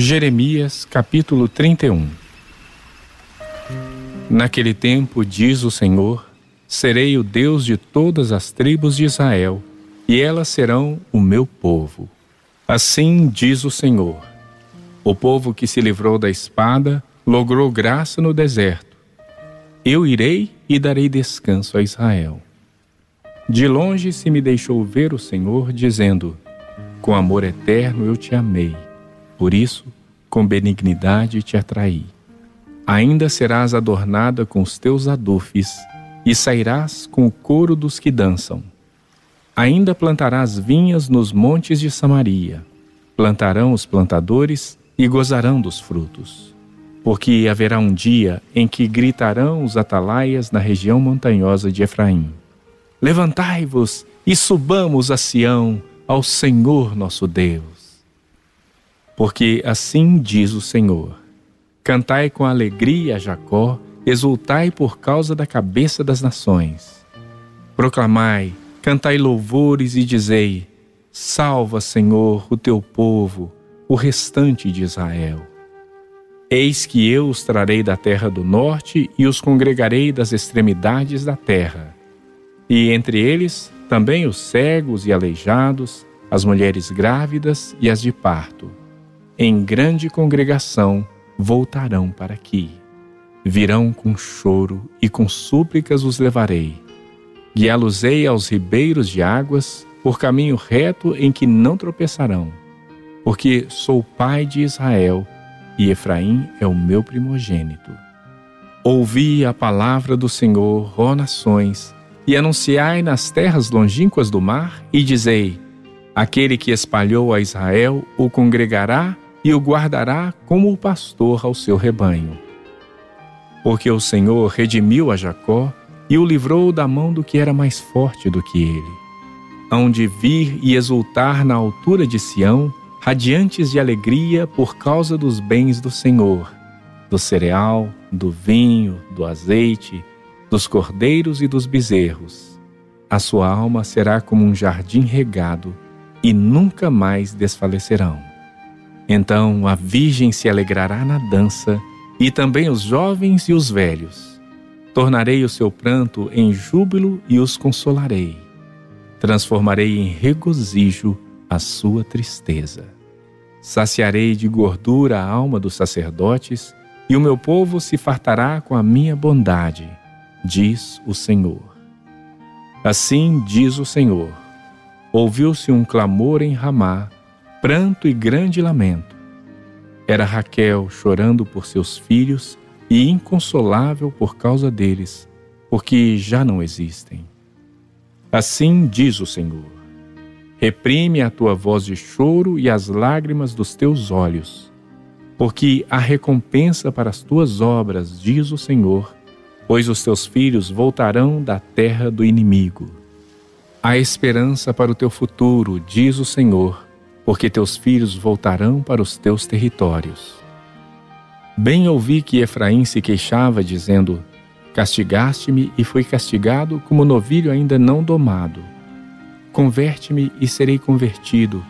Jeremias capítulo 31 Naquele tempo, diz o Senhor, serei o Deus de todas as tribos de Israel, e elas serão o meu povo. Assim diz o Senhor: O povo que se livrou da espada logrou graça no deserto. Eu irei e darei descanso a Israel. De longe se me deixou ver o Senhor, dizendo: Com amor eterno eu te amei por isso, com benignidade te atraí. Ainda serás adornada com os teus adufes, e sairás com o coro dos que dançam. Ainda plantarás vinhas nos montes de Samaria. Plantarão os plantadores e gozarão dos frutos. Porque haverá um dia em que gritarão os atalaias na região montanhosa de Efraim: Levantai-vos e subamos a Sião, ao Senhor nosso Deus porque assim diz o Senhor: Cantai com alegria a Jacó, exultai por causa da cabeça das nações. Proclamai, cantai louvores e dizei: Salva, Senhor, o teu povo, o restante de Israel. Eis que eu os trarei da terra do norte e os congregarei das extremidades da terra. E entre eles também os cegos e aleijados, as mulheres grávidas e as de parto em grande congregação voltarão para aqui. Virão com choro e com súplicas os levarei. Guiá-los-ei aos ribeiros de águas, por caminho reto em que não tropeçarão. Porque sou pai de Israel e Efraim é o meu primogênito. Ouvi a palavra do Senhor, ó nações, e anunciai nas terras longínquas do mar, e dizei: Aquele que espalhou a Israel o congregará e o guardará como o pastor ao seu rebanho. Porque o Senhor redimiu a Jacó e o livrou da mão do que era mais forte do que ele. Hão de vir e exultar na altura de Sião, radiantes de alegria por causa dos bens do Senhor, do cereal, do vinho, do azeite, dos cordeiros e dos bezerros. A sua alma será como um jardim regado e nunca mais desfalecerão. Então a Virgem se alegrará na dança, e também os jovens e os velhos. Tornarei o seu pranto em júbilo e os consolarei. Transformarei em regozijo a sua tristeza. Saciarei de gordura a alma dos sacerdotes, e o meu povo se fartará com a minha bondade, diz o Senhor. Assim diz o Senhor: Ouviu-se um clamor em Ramá, pranto e grande lamento. Era Raquel chorando por seus filhos e inconsolável por causa deles, porque já não existem. Assim diz o Senhor: Reprime a tua voz de choro e as lágrimas dos teus olhos, porque há recompensa para as tuas obras, diz o Senhor, pois os teus filhos voltarão da terra do inimigo. Há esperança para o teu futuro, diz o Senhor porque teus filhos voltarão para os teus territórios. Bem ouvi que Efraim se queixava, dizendo: Castigaste-me e fui castigado como novilho ainda não domado. Converte-me e serei convertido,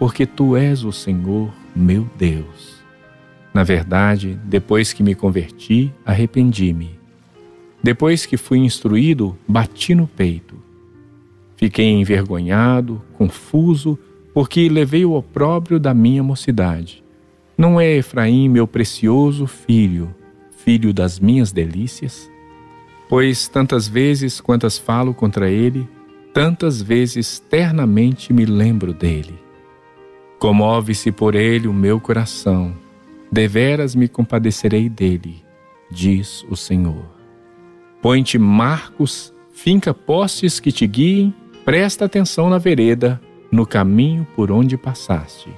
porque tu és o Senhor, meu Deus. Na verdade, depois que me converti, arrependi-me. Depois que fui instruído, bati no peito. Fiquei envergonhado, confuso, porque levei o opróbrio da minha mocidade. Não é Efraim meu precioso filho, filho das minhas delícias? Pois tantas vezes quantas falo contra ele, tantas vezes ternamente me lembro dele. Comove-se por ele o meu coração, deveras me compadecerei dele, diz o Senhor. Põe-te marcos, finca postes que te guiem, presta atenção na vereda, no caminho por onde passaste.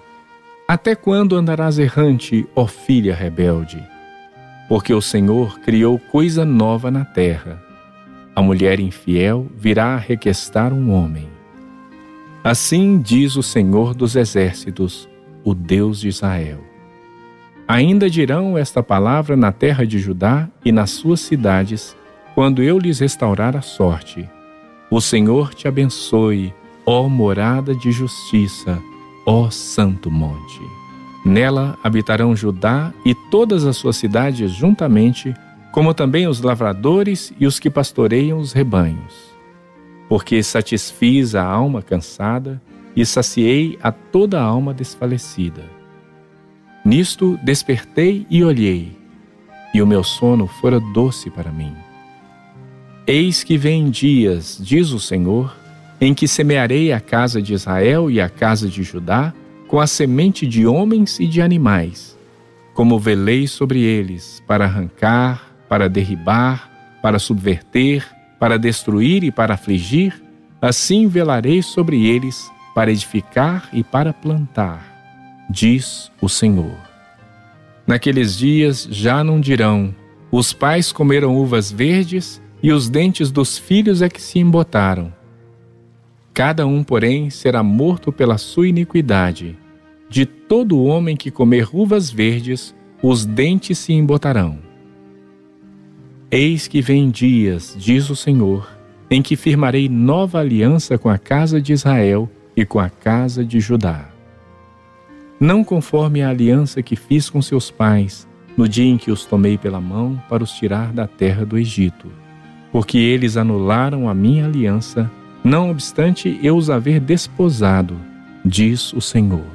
Até quando andarás errante, ó filha rebelde? Porque o Senhor criou coisa nova na terra. A mulher infiel virá a requestar um homem. Assim diz o Senhor dos Exércitos, o Deus de Israel. Ainda dirão esta palavra na terra de Judá e nas suas cidades, quando eu lhes restaurar a sorte. O Senhor te abençoe, ó morada de justiça, ó santo monte. Nela habitarão Judá e todas as suas cidades juntamente, como também os lavradores e os que pastoreiam os rebanhos. Porque satisfiz a alma cansada e saciei a toda a alma desfalecida. Nisto despertei e olhei, e o meu sono fora doce para mim. Eis que vem dias, diz o Senhor, em que semearei a casa de Israel e a casa de Judá com a semente de homens e de animais, como velei sobre eles, para arrancar, para derribar, para subverter, para destruir e para afligir, assim velarei sobre eles, para edificar e para plantar, diz o Senhor. Naqueles dias já não dirão: os pais comeram uvas verdes e os dentes dos filhos é que se embotaram Cada um, porém, será morto pela sua iniquidade. De todo homem que comer uvas verdes, os dentes se embotarão. Eis que vem dias, diz o Senhor, em que firmarei nova aliança com a casa de Israel e com a casa de Judá. Não conforme a aliança que fiz com seus pais, no dia em que os tomei pela mão para os tirar da terra do Egito, porque eles anularam a minha aliança não obstante eu os haver desposado, diz o Senhor.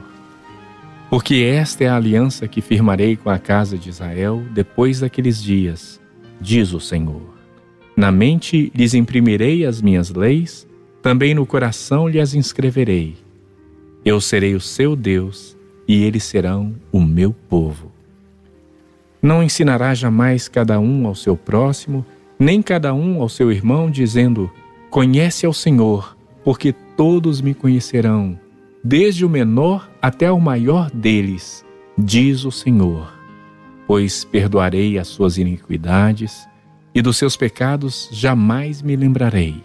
Porque esta é a aliança que firmarei com a casa de Israel depois daqueles dias, diz o Senhor. Na mente lhes imprimirei as minhas leis, também no coração lhes inscreverei. Eu serei o seu Deus e eles serão o meu povo. Não ensinará jamais cada um ao seu próximo, nem cada um ao seu irmão, dizendo: Conhece ao Senhor, porque todos me conhecerão, desde o menor até o maior deles, diz o Senhor. Pois perdoarei as suas iniquidades e dos seus pecados jamais me lembrarei.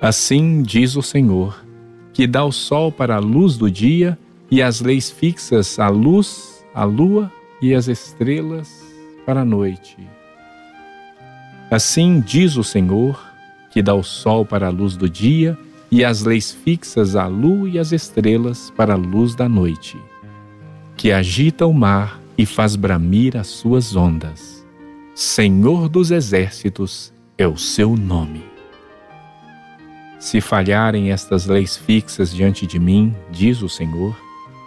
Assim diz o Senhor, que dá o sol para a luz do dia e as leis fixas à luz, a lua e as estrelas para a noite. Assim diz o Senhor, que dá o sol para a luz do dia e as leis fixas à lua e às estrelas para a luz da noite, que agita o mar e faz bramir as suas ondas. Senhor dos exércitos é o seu nome. Se falharem estas leis fixas diante de mim, diz o Senhor,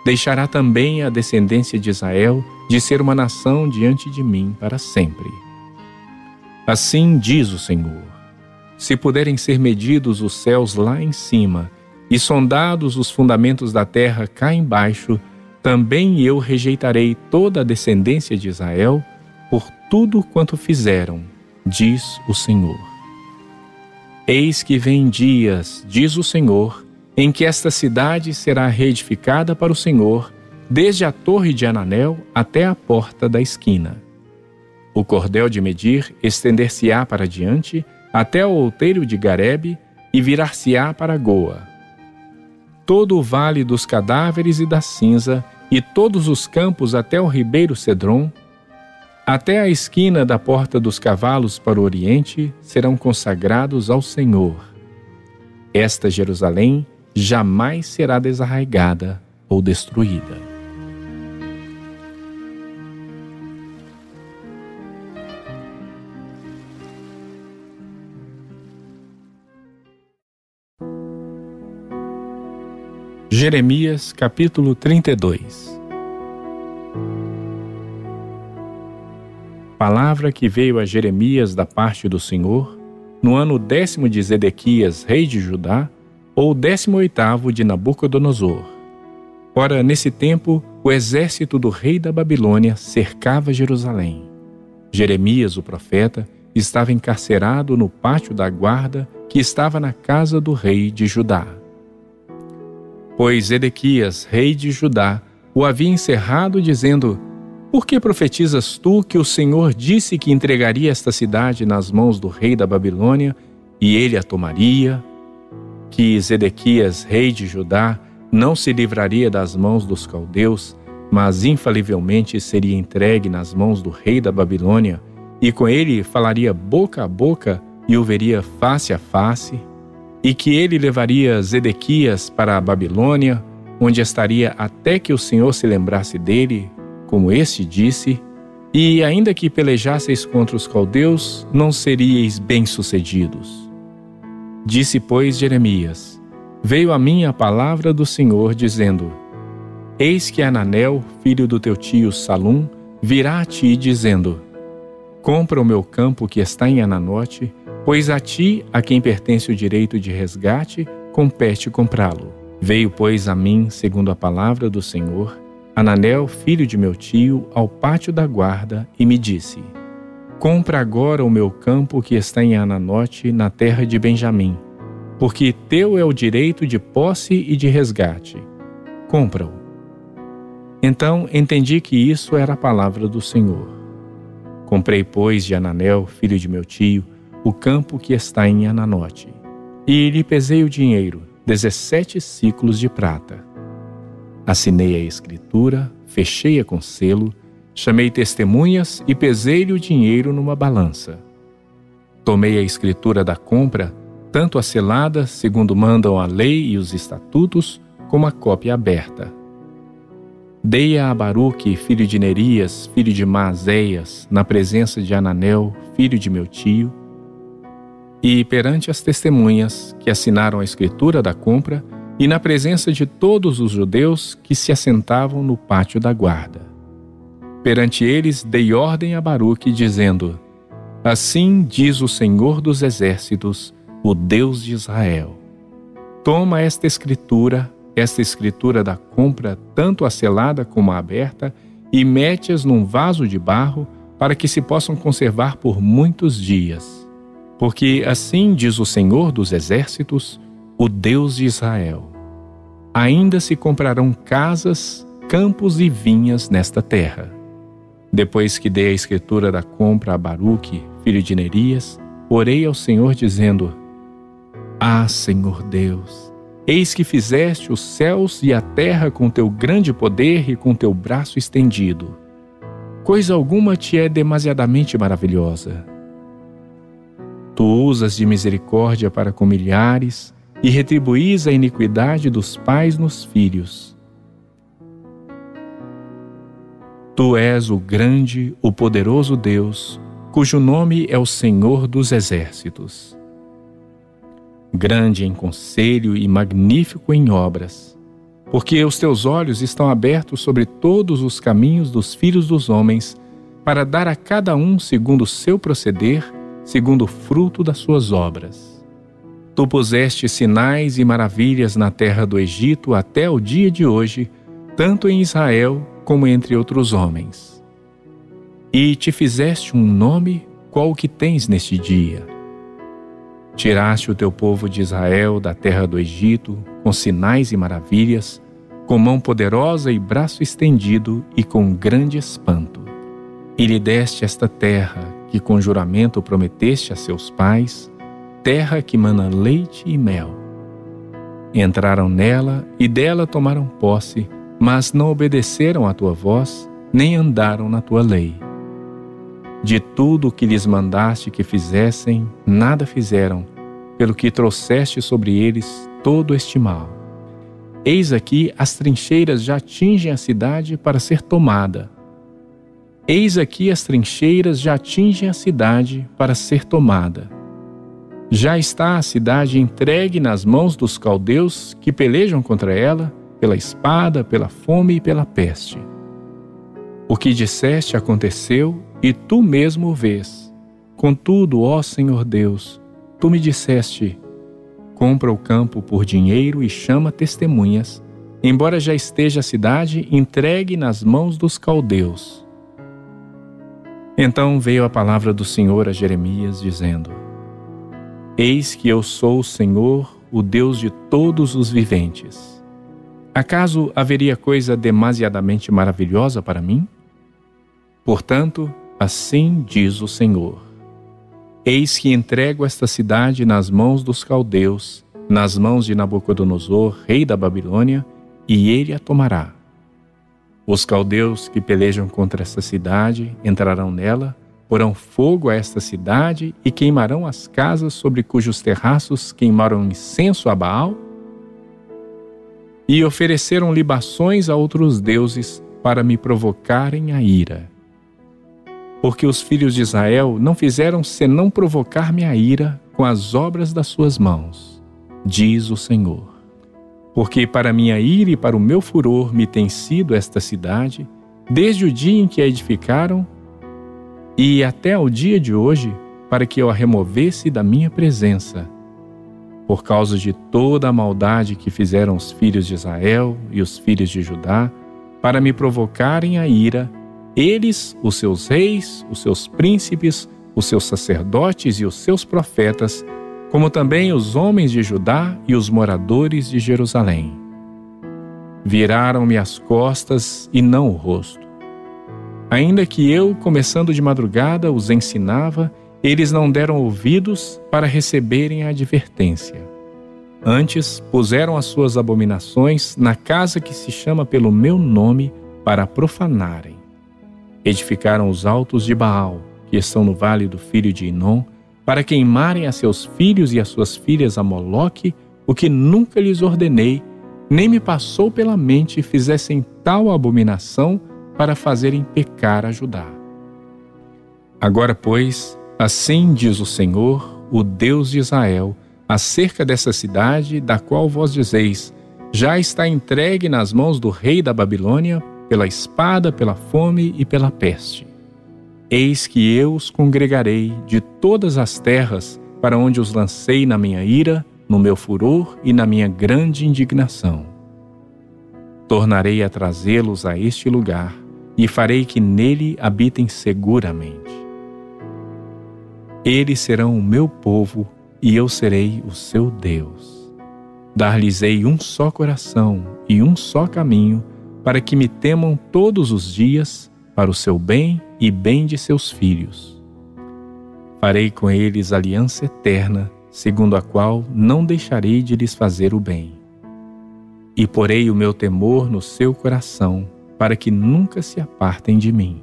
deixará também a descendência de Israel de ser uma nação diante de mim para sempre. Assim diz o Senhor se puderem ser medidos os céus lá em cima e sondados os fundamentos da terra cá embaixo, também eu rejeitarei toda a descendência de Israel por tudo quanto fizeram, diz o Senhor. Eis que vem dias, diz o Senhor, em que esta cidade será reedificada para o Senhor, desde a torre de Ananel até a porta da esquina. O cordel de medir estender-se-á para diante, até o outeiro de Garebe e virar-se-á para Goa. Todo o vale dos cadáveres e da cinza, e todos os campos até o ribeiro Cedron, até a esquina da porta dos cavalos para o oriente, serão consagrados ao Senhor. Esta Jerusalém jamais será desarraigada ou destruída. Jeremias capítulo 32 Palavra que veio a Jeremias da parte do Senhor no ano décimo de Zedequias, rei de Judá, ou décimo oitavo de Nabucodonosor. Ora, nesse tempo, o exército do rei da Babilônia cercava Jerusalém. Jeremias, o profeta, estava encarcerado no pátio da guarda que estava na casa do rei de Judá. Pois Edequias, rei de Judá, o havia encerrado, dizendo: Por que profetizas tu que o Senhor disse que entregaria esta cidade nas mãos do rei da Babilônia e ele a tomaria? Que Zedequias, rei de Judá, não se livraria das mãos dos caldeus, mas infalivelmente seria entregue nas mãos do rei da Babilônia, e com ele falaria boca a boca e o veria face a face? E que ele levaria Zedequias para a Babilônia, onde estaria até que o Senhor se lembrasse dele, como este disse, e ainda que pelejasseis contra os caldeus, não seríeis bem-sucedidos. Disse, pois, Jeremias: Veio a mim a palavra do Senhor, dizendo: Eis que Ananel, filho do teu tio Salum, virá a ti, dizendo: Compra o meu campo que está em Ananote, pois a ti, a quem pertence o direito de resgate, compete comprá-lo. Veio, pois, a mim, segundo a palavra do Senhor, Ananel, filho de meu tio, ao pátio da guarda e me disse: Compra agora o meu campo que está em Ananote, na terra de Benjamim, porque teu é o direito de posse e de resgate. Compra-o. Então entendi que isso era a palavra do Senhor. Comprei, pois, de Ananel, filho de meu tio, o campo que está em Ananote, e lhe pesei o dinheiro, dezessete ciclos de prata Assinei a escritura, fechei-a com selo, chamei testemunhas e pesei-lhe o dinheiro numa balança. Tomei a escritura da compra, tanto a selada, segundo mandam a lei e os estatutos, como a cópia aberta. Dei-a a Baruque, filho de Nerias, filho de Maazéias, na presença de Ananel, filho de meu tio, e perante as testemunhas que assinaram a escritura da compra, e na presença de todos os judeus que se assentavam no pátio da guarda. Perante eles dei ordem a Baruque, dizendo: Assim diz o Senhor dos Exércitos, o Deus de Israel: Toma esta escritura, esta escritura da compra, tanto a selada como a aberta, e mete-as num vaso de barro, para que se possam conservar por muitos dias. Porque assim diz o Senhor dos Exércitos, o Deus de Israel. Ainda se comprarão casas, campos e vinhas nesta terra. Depois que dei a escritura da compra a Baruque, filho de Nerias, orei ao Senhor dizendo: Ah, Senhor Deus, eis que fizeste os céus e a terra com teu grande poder e com teu braço estendido. Coisa alguma te é demasiadamente maravilhosa. Tu usas de misericórdia para com milhares e retribuís a iniquidade dos pais nos filhos. Tu és o grande, o poderoso Deus, cujo nome é o Senhor dos Exércitos. Grande em conselho e magnífico em obras, porque os teus olhos estão abertos sobre todos os caminhos dos filhos dos homens, para dar a cada um segundo o seu proceder, segundo o fruto das suas obras. Tu puseste sinais e maravilhas na terra do Egito até o dia de hoje, tanto em Israel como entre outros homens. E te fizeste um nome qual o que tens neste dia. Tiraste o teu povo de Israel da terra do Egito com sinais e maravilhas, com mão poderosa e braço estendido e com grande espanto. E lhe deste esta terra que com juramento prometeste a seus pais, terra que mana leite e mel. Entraram nela e dela tomaram posse, mas não obedeceram à tua voz, nem andaram na tua lei. De tudo o que lhes mandaste que fizessem, nada fizeram, pelo que trouxeste sobre eles todo este mal. Eis aqui as trincheiras já atingem a cidade para ser tomada. Eis aqui as trincheiras já atingem a cidade para ser tomada já está a cidade entregue nas mãos dos caldeus que pelejam contra ela pela espada, pela fome e pela peste. O que disseste aconteceu e tu mesmo o vês. Contudo, ó Senhor Deus, tu me disseste: compra o campo por dinheiro e chama testemunhas, embora já esteja a cidade entregue nas mãos dos caldeus. Então veio a palavra do Senhor a Jeremias, dizendo: Eis que eu sou o Senhor, o Deus de todos os viventes. Acaso haveria coisa demasiadamente maravilhosa para mim? Portanto, assim diz o Senhor: Eis que entrego esta cidade nas mãos dos caldeus, nas mãos de Nabucodonosor, rei da Babilônia, e ele a tomará. Os caldeus que pelejam contra esta cidade entrarão nela porão fogo a esta cidade e queimarão as casas sobre cujos terraços queimaram incenso a Baal? e ofereceram libações a outros deuses para me provocarem a ira. Porque os filhos de Israel não fizeram senão provocar-me a ira com as obras das suas mãos, diz o Senhor. Porque para minha ira e para o meu furor me tem sido esta cidade, desde o dia em que a edificaram e até ao dia de hoje, para que eu a removesse da minha presença, por causa de toda a maldade que fizeram os filhos de Israel e os filhos de Judá, para me provocarem a ira, eles, os seus reis, os seus príncipes, os seus sacerdotes e os seus profetas, como também os homens de Judá e os moradores de Jerusalém. Viraram-me as costas e não o rosto. Ainda que eu, começando de madrugada, os ensinava, eles não deram ouvidos para receberem a advertência. Antes, puseram as suas abominações na casa que se chama pelo meu nome para profanarem. Edificaram os altos de Baal, que estão no vale do filho de Inom, para queimarem a seus filhos e a suas filhas a Moloque, o que nunca lhes ordenei, nem me passou pela mente fizessem tal abominação para fazerem pecar a Judá. Agora, pois, assim diz o Senhor, o Deus de Israel, acerca dessa cidade, da qual vós dizeis: já está entregue nas mãos do rei da Babilônia, pela espada, pela fome e pela peste. Eis que eu os congregarei de todas as terras para onde os lancei na minha ira, no meu furor e na minha grande indignação. Tornarei a trazê-los a este lugar e farei que nele habitem seguramente. Eles serão o meu povo e eu serei o seu Deus. Dar-lhes-ei um só coração e um só caminho, para que me temam todos os dias, para o seu bem e bem de seus filhos. Farei com eles aliança eterna, segundo a qual não deixarei de lhes fazer o bem. E porei o meu temor no seu coração, para que nunca se apartem de mim.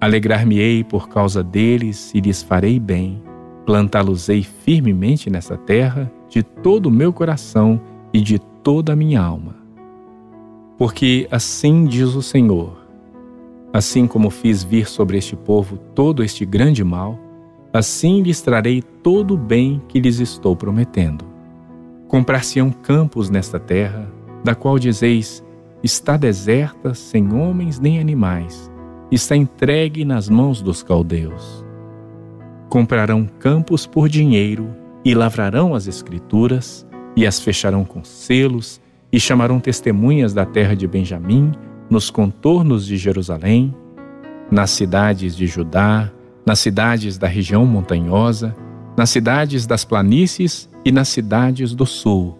Alegrar-me-ei por causa deles e lhes farei bem, plantá-los-ei firmemente nessa terra de todo o meu coração e de toda a minha alma. Porque assim diz o Senhor: assim como fiz vir sobre este povo todo este grande mal, assim lhes trarei todo o bem que lhes estou prometendo. Comprar-se-ão campos nesta terra, da qual dizeis: está deserta, sem homens nem animais, está entregue nas mãos dos caldeus. Comprarão campos por dinheiro e lavrarão as escrituras e as fecharão com selos e chamarão testemunhas da terra de Benjamim nos contornos de Jerusalém, nas cidades de Judá, nas cidades da região montanhosa, nas cidades das planícies e nas cidades do sul,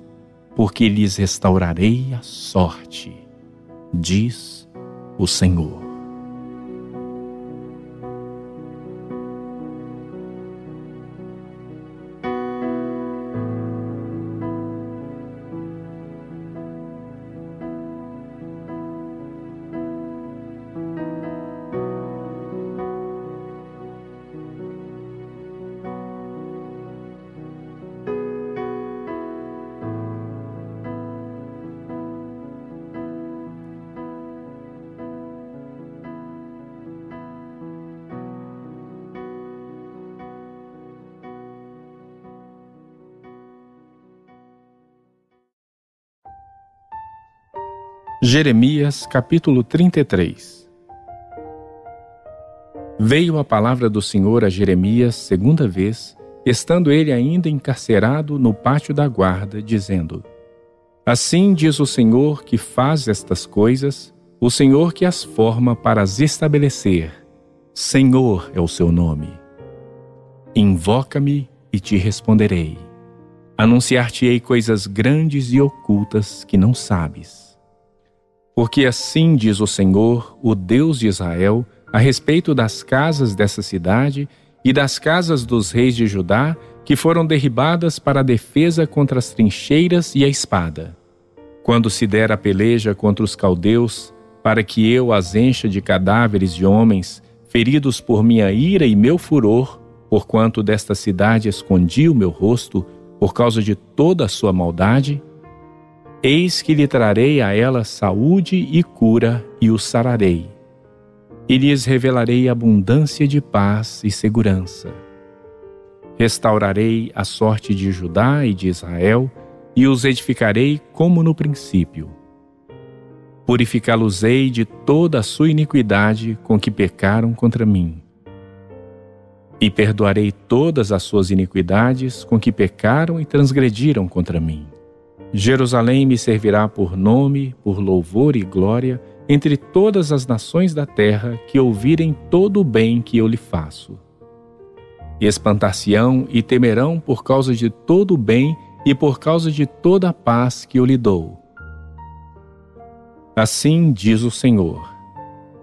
porque lhes restaurarei a sorte diz o Senhor. Jeremias capítulo 33 Veio a palavra do Senhor a Jeremias segunda vez, estando ele ainda encarcerado no pátio da guarda, dizendo: Assim diz o Senhor que faz estas coisas, o Senhor que as forma para as estabelecer. Senhor é o seu nome. Invoca-me e te responderei. Anunciar-te-ei coisas grandes e ocultas que não sabes. Porque assim diz o Senhor, o Deus de Israel, a respeito das casas dessa cidade e das casas dos reis de Judá, que foram derribadas para a defesa contra as trincheiras e a espada. Quando se der a peleja contra os caldeus, para que eu as encha de cadáveres de homens, feridos por minha ira e meu furor, porquanto desta cidade escondi o meu rosto, por causa de toda a sua maldade, Eis que lhe trarei a ela saúde e cura e o sararei. E lhes revelarei abundância de paz e segurança. Restaurarei a sorte de Judá e de Israel e os edificarei como no princípio. Purificá-los-ei de toda a sua iniquidade com que pecaram contra mim. E perdoarei todas as suas iniquidades com que pecaram e transgrediram contra mim. Jerusalém me servirá por nome, por louvor e glória entre todas as nações da terra que ouvirem todo o bem que eu lhe faço. Espantar-se-ão e temerão por causa de todo o bem e por causa de toda a paz que eu lhe dou. Assim diz o Senhor: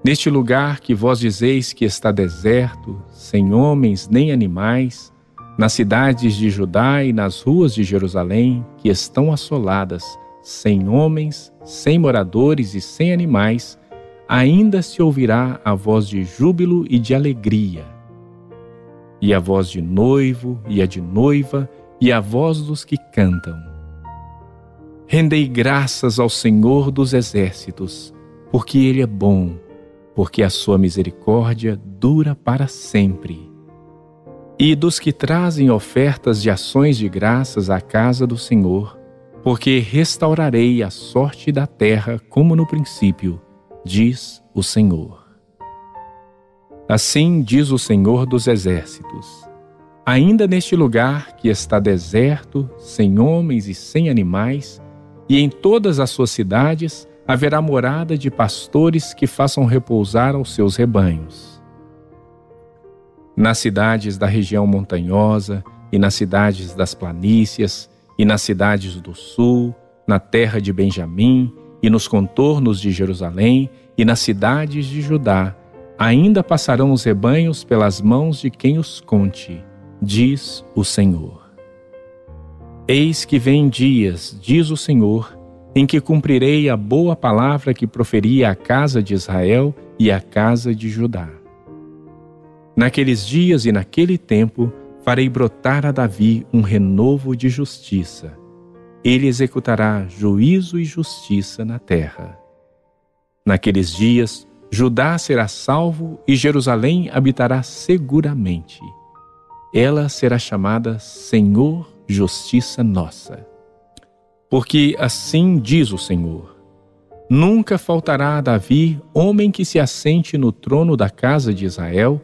Neste lugar que vós dizeis que está deserto, sem homens nem animais, nas cidades de Judá e nas ruas de Jerusalém, que estão assoladas, sem homens, sem moradores e sem animais, ainda se ouvirá a voz de júbilo e de alegria, e a voz de noivo e a de noiva, e a voz dos que cantam. Rendei graças ao Senhor dos exércitos, porque Ele é bom, porque a sua misericórdia dura para sempre e dos que trazem ofertas de ações de graças à casa do Senhor, porque restaurarei a sorte da terra como no princípio, diz o Senhor. Assim diz o Senhor dos Exércitos: Ainda neste lugar que está deserto, sem homens e sem animais, e em todas as suas cidades haverá morada de pastores que façam repousar aos seus rebanhos nas cidades da região montanhosa e nas cidades das planícies e nas cidades do sul, na terra de Benjamim e nos contornos de Jerusalém e nas cidades de Judá, ainda passarão os rebanhos pelas mãos de quem os conte, diz o Senhor. Eis que vem dias, diz o Senhor, em que cumprirei a boa palavra que proferi à casa de Israel e à casa de Judá Naqueles dias e naquele tempo farei brotar a Davi um renovo de justiça. Ele executará juízo e justiça na terra. Naqueles dias, Judá será salvo e Jerusalém habitará seguramente. Ela será chamada Senhor Justiça Nossa. Porque assim diz o Senhor: Nunca faltará a Davi homem que se assente no trono da casa de Israel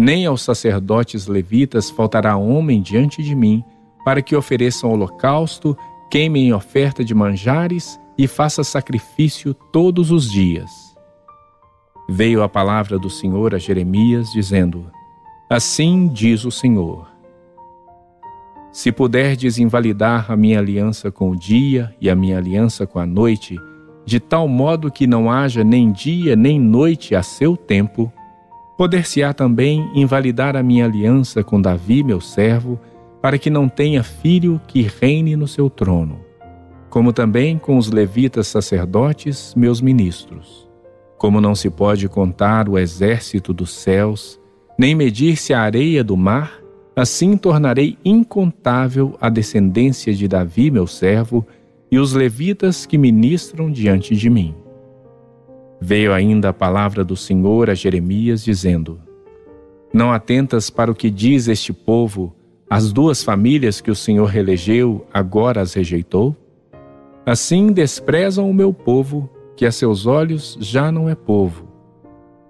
nem aos sacerdotes levitas faltará homem diante de mim, para que ofereçam holocausto, queimem oferta de manjares e faça sacrifício todos os dias. Veio a palavra do Senhor a Jeremias, dizendo: Assim diz o Senhor: Se puderdes invalidar a minha aliança com o dia e a minha aliança com a noite, de tal modo que não haja nem dia nem noite a seu tempo, Poder-se-á também invalidar a minha aliança com Davi, meu servo, para que não tenha filho que reine no seu trono, como também com os levitas sacerdotes, meus ministros. Como não se pode contar o exército dos céus, nem medir-se a areia do mar, assim tornarei incontável a descendência de Davi, meu servo, e os levitas que ministram diante de mim. Veio ainda a palavra do Senhor a Jeremias, dizendo: Não atentas para o que diz este povo, as duas famílias que o Senhor reelegeu, agora as rejeitou? Assim desprezam o meu povo, que a seus olhos já não é povo.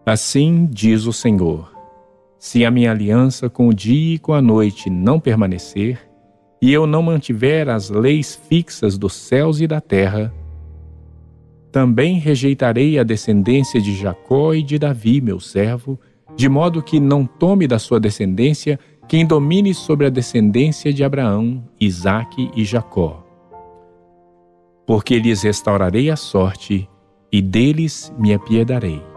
Assim diz o Senhor: Se a minha aliança com o dia e com a noite não permanecer, e eu não mantiver as leis fixas dos céus e da terra, também rejeitarei a descendência de Jacó e de Davi, meu servo, de modo que não tome da sua descendência quem domine sobre a descendência de Abraão, Isaque e Jacó. Porque lhes restaurarei a sorte e deles me apiedarei.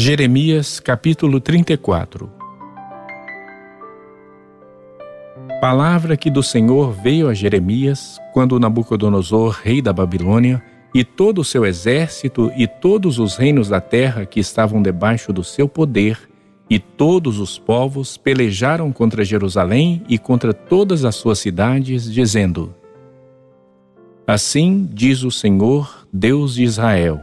Jeremias capítulo 34 Palavra que do Senhor veio a Jeremias quando Nabucodonosor, rei da Babilônia, e todo o seu exército e todos os reinos da terra que estavam debaixo do seu poder, e todos os povos pelejaram contra Jerusalém e contra todas as suas cidades, dizendo: Assim diz o Senhor, Deus de Israel: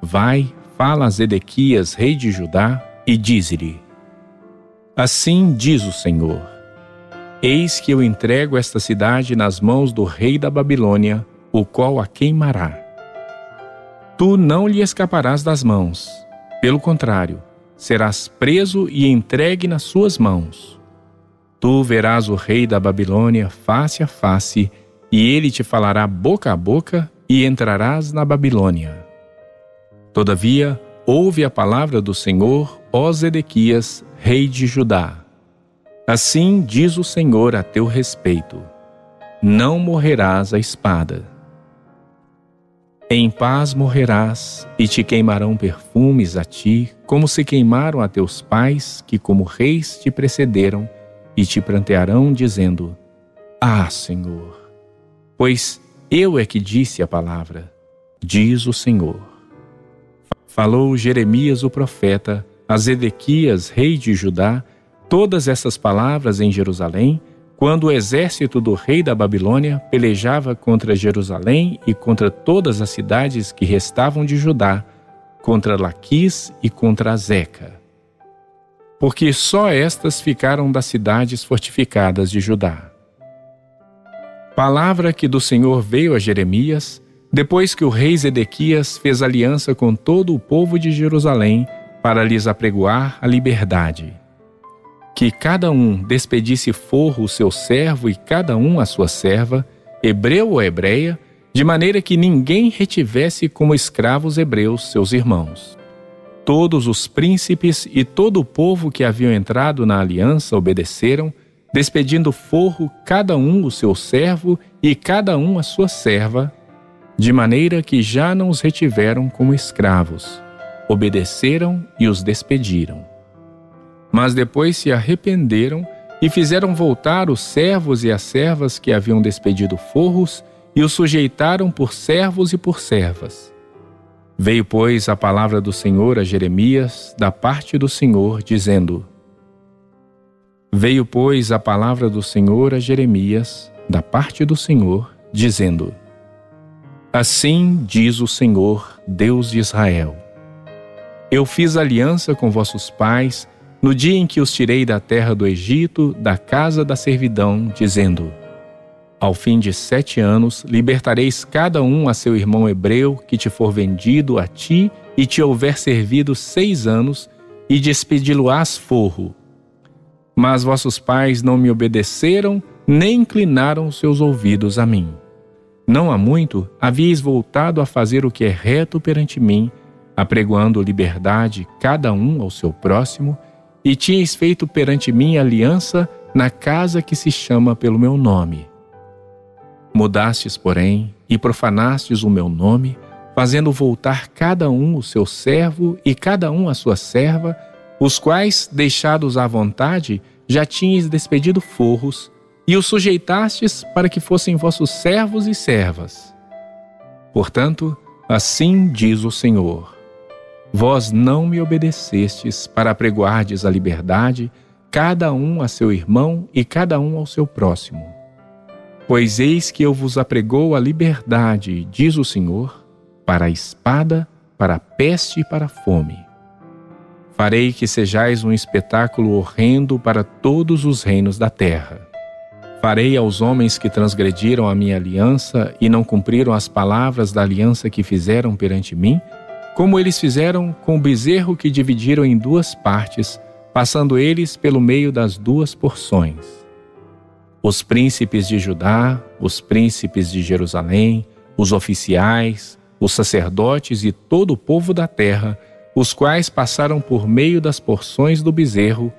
Vai, fala a Zedequias, rei de Judá, e dize-lhe: Assim diz o Senhor: Eis que eu entrego esta cidade nas mãos do rei da Babilônia, o qual a queimará. Tu não lhe escaparás das mãos, pelo contrário, serás preso e entregue nas suas mãos. Tu verás o rei da Babilônia face a face, e ele te falará boca a boca, e entrarás na Babilônia. Todavia, ouve a palavra do Senhor, ó Zedequias, rei de Judá. Assim diz o Senhor a teu respeito: Não morrerás a espada. Em paz morrerás, e te queimarão perfumes a ti, como se queimaram a teus pais, que como reis te precederam, e te prantearão, dizendo: Ah, Senhor! Pois eu é que disse a palavra, diz o Senhor falou Jeremias o profeta a Zedequias, rei de Judá, todas essas palavras em Jerusalém, quando o exército do rei da Babilônia pelejava contra Jerusalém e contra todas as cidades que restavam de Judá, contra Laquis e contra Azeca. Porque só estas ficaram das cidades fortificadas de Judá. Palavra que do Senhor veio a Jeremias, depois que o rei Zedequias fez aliança com todo o povo de Jerusalém para lhes apregoar a liberdade. Que cada um despedisse forro o seu servo e cada um a sua serva, hebreu ou hebreia, de maneira que ninguém retivesse como escravos hebreus seus irmãos. Todos os príncipes e todo o povo que haviam entrado na aliança obedeceram, despedindo forro cada um o seu servo e cada um a sua serva, de maneira que já não os retiveram como escravos, obedeceram e os despediram. Mas depois se arrependeram e fizeram voltar os servos e as servas que haviam despedido forros e os sujeitaram por servos e por servas. Veio, pois, a palavra do Senhor a Jeremias, da parte do Senhor, dizendo: Veio, pois, a palavra do Senhor a Jeremias, da parte do Senhor, dizendo: Assim diz o Senhor, Deus de Israel: Eu fiz aliança com vossos pais no dia em que os tirei da terra do Egito, da casa da servidão, dizendo: Ao fim de sete anos libertareis cada um a seu irmão hebreu que te for vendido a ti e te houver servido seis anos, e despedi-lo-ás forro. Mas vossos pais não me obedeceram, nem inclinaram seus ouvidos a mim. Não há muito havíeis voltado a fazer o que é reto perante mim, apregoando liberdade cada um ao seu próximo, e tinhais feito perante mim aliança na casa que se chama pelo meu nome. Mudastes, porém, e profanastes o meu nome, fazendo voltar cada um o seu servo e cada um a sua serva, os quais, deixados à vontade, já tinhas despedido forros, e os sujeitastes para que fossem vossos servos e servas. Portanto, assim diz o Senhor: Vós não me obedecestes para apregoardes a liberdade, cada um a seu irmão e cada um ao seu próximo. Pois eis que eu vos apregou a liberdade, diz o Senhor, para a espada, para a peste e para a fome. Farei que sejais um espetáculo horrendo para todos os reinos da terra. Farei aos homens que transgrediram a minha aliança e não cumpriram as palavras da aliança que fizeram perante mim, como eles fizeram com o bezerro que dividiram em duas partes, passando eles pelo meio das duas porções. Os príncipes de Judá, os príncipes de Jerusalém, os oficiais, os sacerdotes e todo o povo da terra, os quais passaram por meio das porções do bezerro,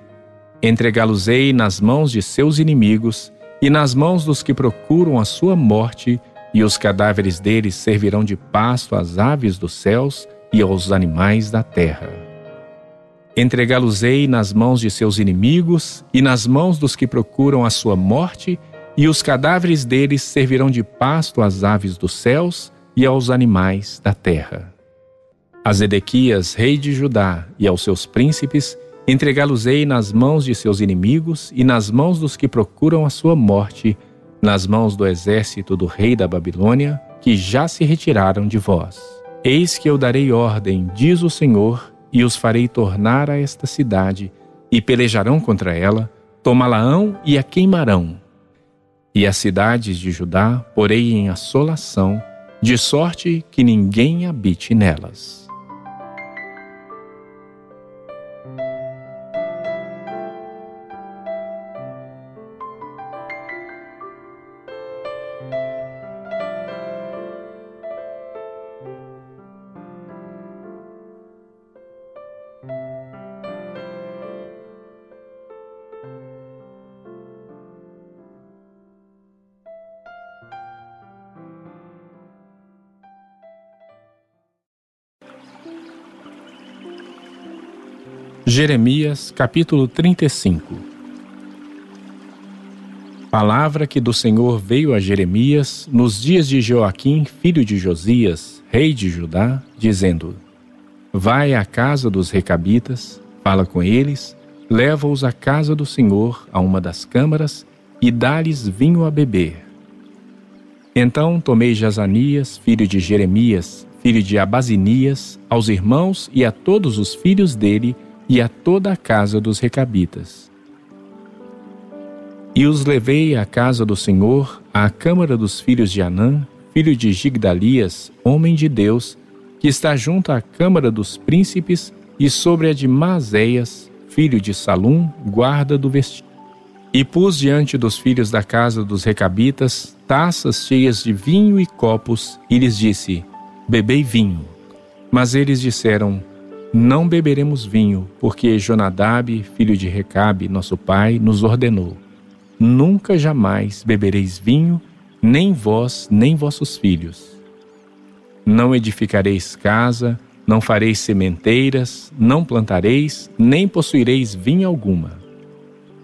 entregá-los-ei nas mãos de seus inimigos, e nas mãos dos que procuram a sua morte, e os cadáveres deles servirão de pasto às aves dos céus e aos animais da terra. Entregá-los-ei nas mãos de seus inimigos e nas mãos dos que procuram a sua morte, e os cadáveres deles servirão de pasto às aves dos céus e aos animais da terra. A Zedequias, rei de Judá, e aos seus príncipes, entregá-los-ei nas mãos de seus inimigos e nas mãos dos que procuram a sua morte, nas mãos do exército do rei da Babilônia, que já se retiraram de vós. Eis que eu darei ordem, diz o Senhor, e os farei tornar a esta cidade, e pelejarão contra ela, tomá-la-ão e a queimarão. E as cidades de Judá porei em assolação, de sorte que ninguém habite nelas. Jeremias capítulo 35 Palavra que do Senhor veio a Jeremias nos dias de Joaquim, filho de Josias, rei de Judá, dizendo: Vai à casa dos recabitas, fala com eles, leva-os à casa do Senhor, a uma das câmaras, e dá-lhes vinho a beber. Então tomei Jazanias, filho de Jeremias, filho de Abazinias, aos irmãos e a todos os filhos dele, e a toda a casa dos recabitas. E os levei à casa do Senhor, à câmara dos filhos de Anã, filho de Gigdalias, homem de Deus, que está junto à câmara dos príncipes, e sobre a de Maséias, filho de Salum, guarda do vestígio. E pus diante dos filhos da casa dos recabitas taças cheias de vinho e copos, e lhes disse: Bebei vinho. Mas eles disseram: não beberemos vinho, porque Jonadab, filho de Recabe, nosso pai, nos ordenou: Nunca jamais bebereis vinho, nem vós, nem vossos filhos. Não edificareis casa, não fareis sementeiras, não plantareis, nem possuireis vinha alguma.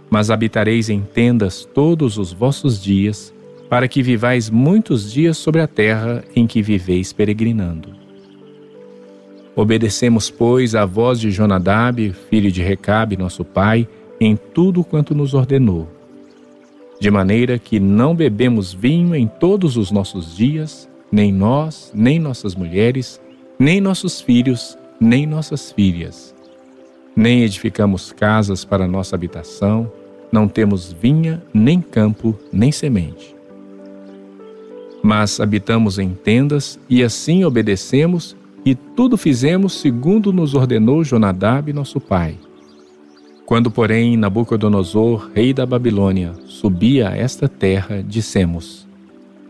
Mas habitareis em tendas todos os vossos dias, para que vivais muitos dias sobre a terra em que viveis peregrinando. Obedecemos, pois, à voz de Jonadab, filho de Recabe, nosso pai, em tudo quanto nos ordenou. De maneira que não bebemos vinho em todos os nossos dias, nem nós, nem nossas mulheres, nem nossos filhos, nem nossas filhas. Nem edificamos casas para nossa habitação, não temos vinha, nem campo, nem semente. Mas habitamos em tendas e assim obedecemos e tudo fizemos segundo nos ordenou Jonadab, nosso pai. Quando, porém, Nabucodonosor, rei da Babilônia, subia a esta terra, dissemos: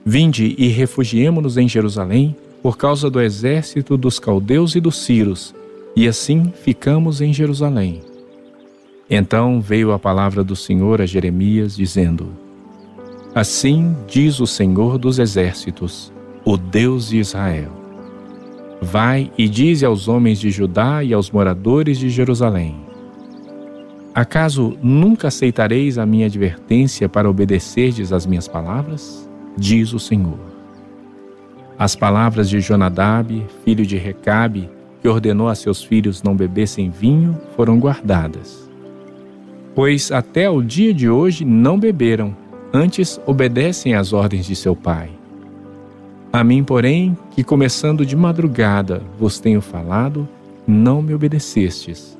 Vinde e refugiemo-nos em Jerusalém, por causa do exército dos caldeus e dos ciros, e assim ficamos em Jerusalém. Então veio a palavra do Senhor a Jeremias, dizendo: Assim diz o Senhor dos exércitos, o Deus de Israel Vai e dize aos homens de Judá e aos moradores de Jerusalém: Acaso nunca aceitareis a minha advertência para obedecerdes às minhas palavras? Diz o Senhor. As palavras de Jonadab, filho de Recabe, que ordenou a seus filhos não bebessem vinho, foram guardadas. Pois até o dia de hoje não beberam, antes obedecem às ordens de seu pai. A mim, porém, que começando de madrugada vos tenho falado, não me obedecestes.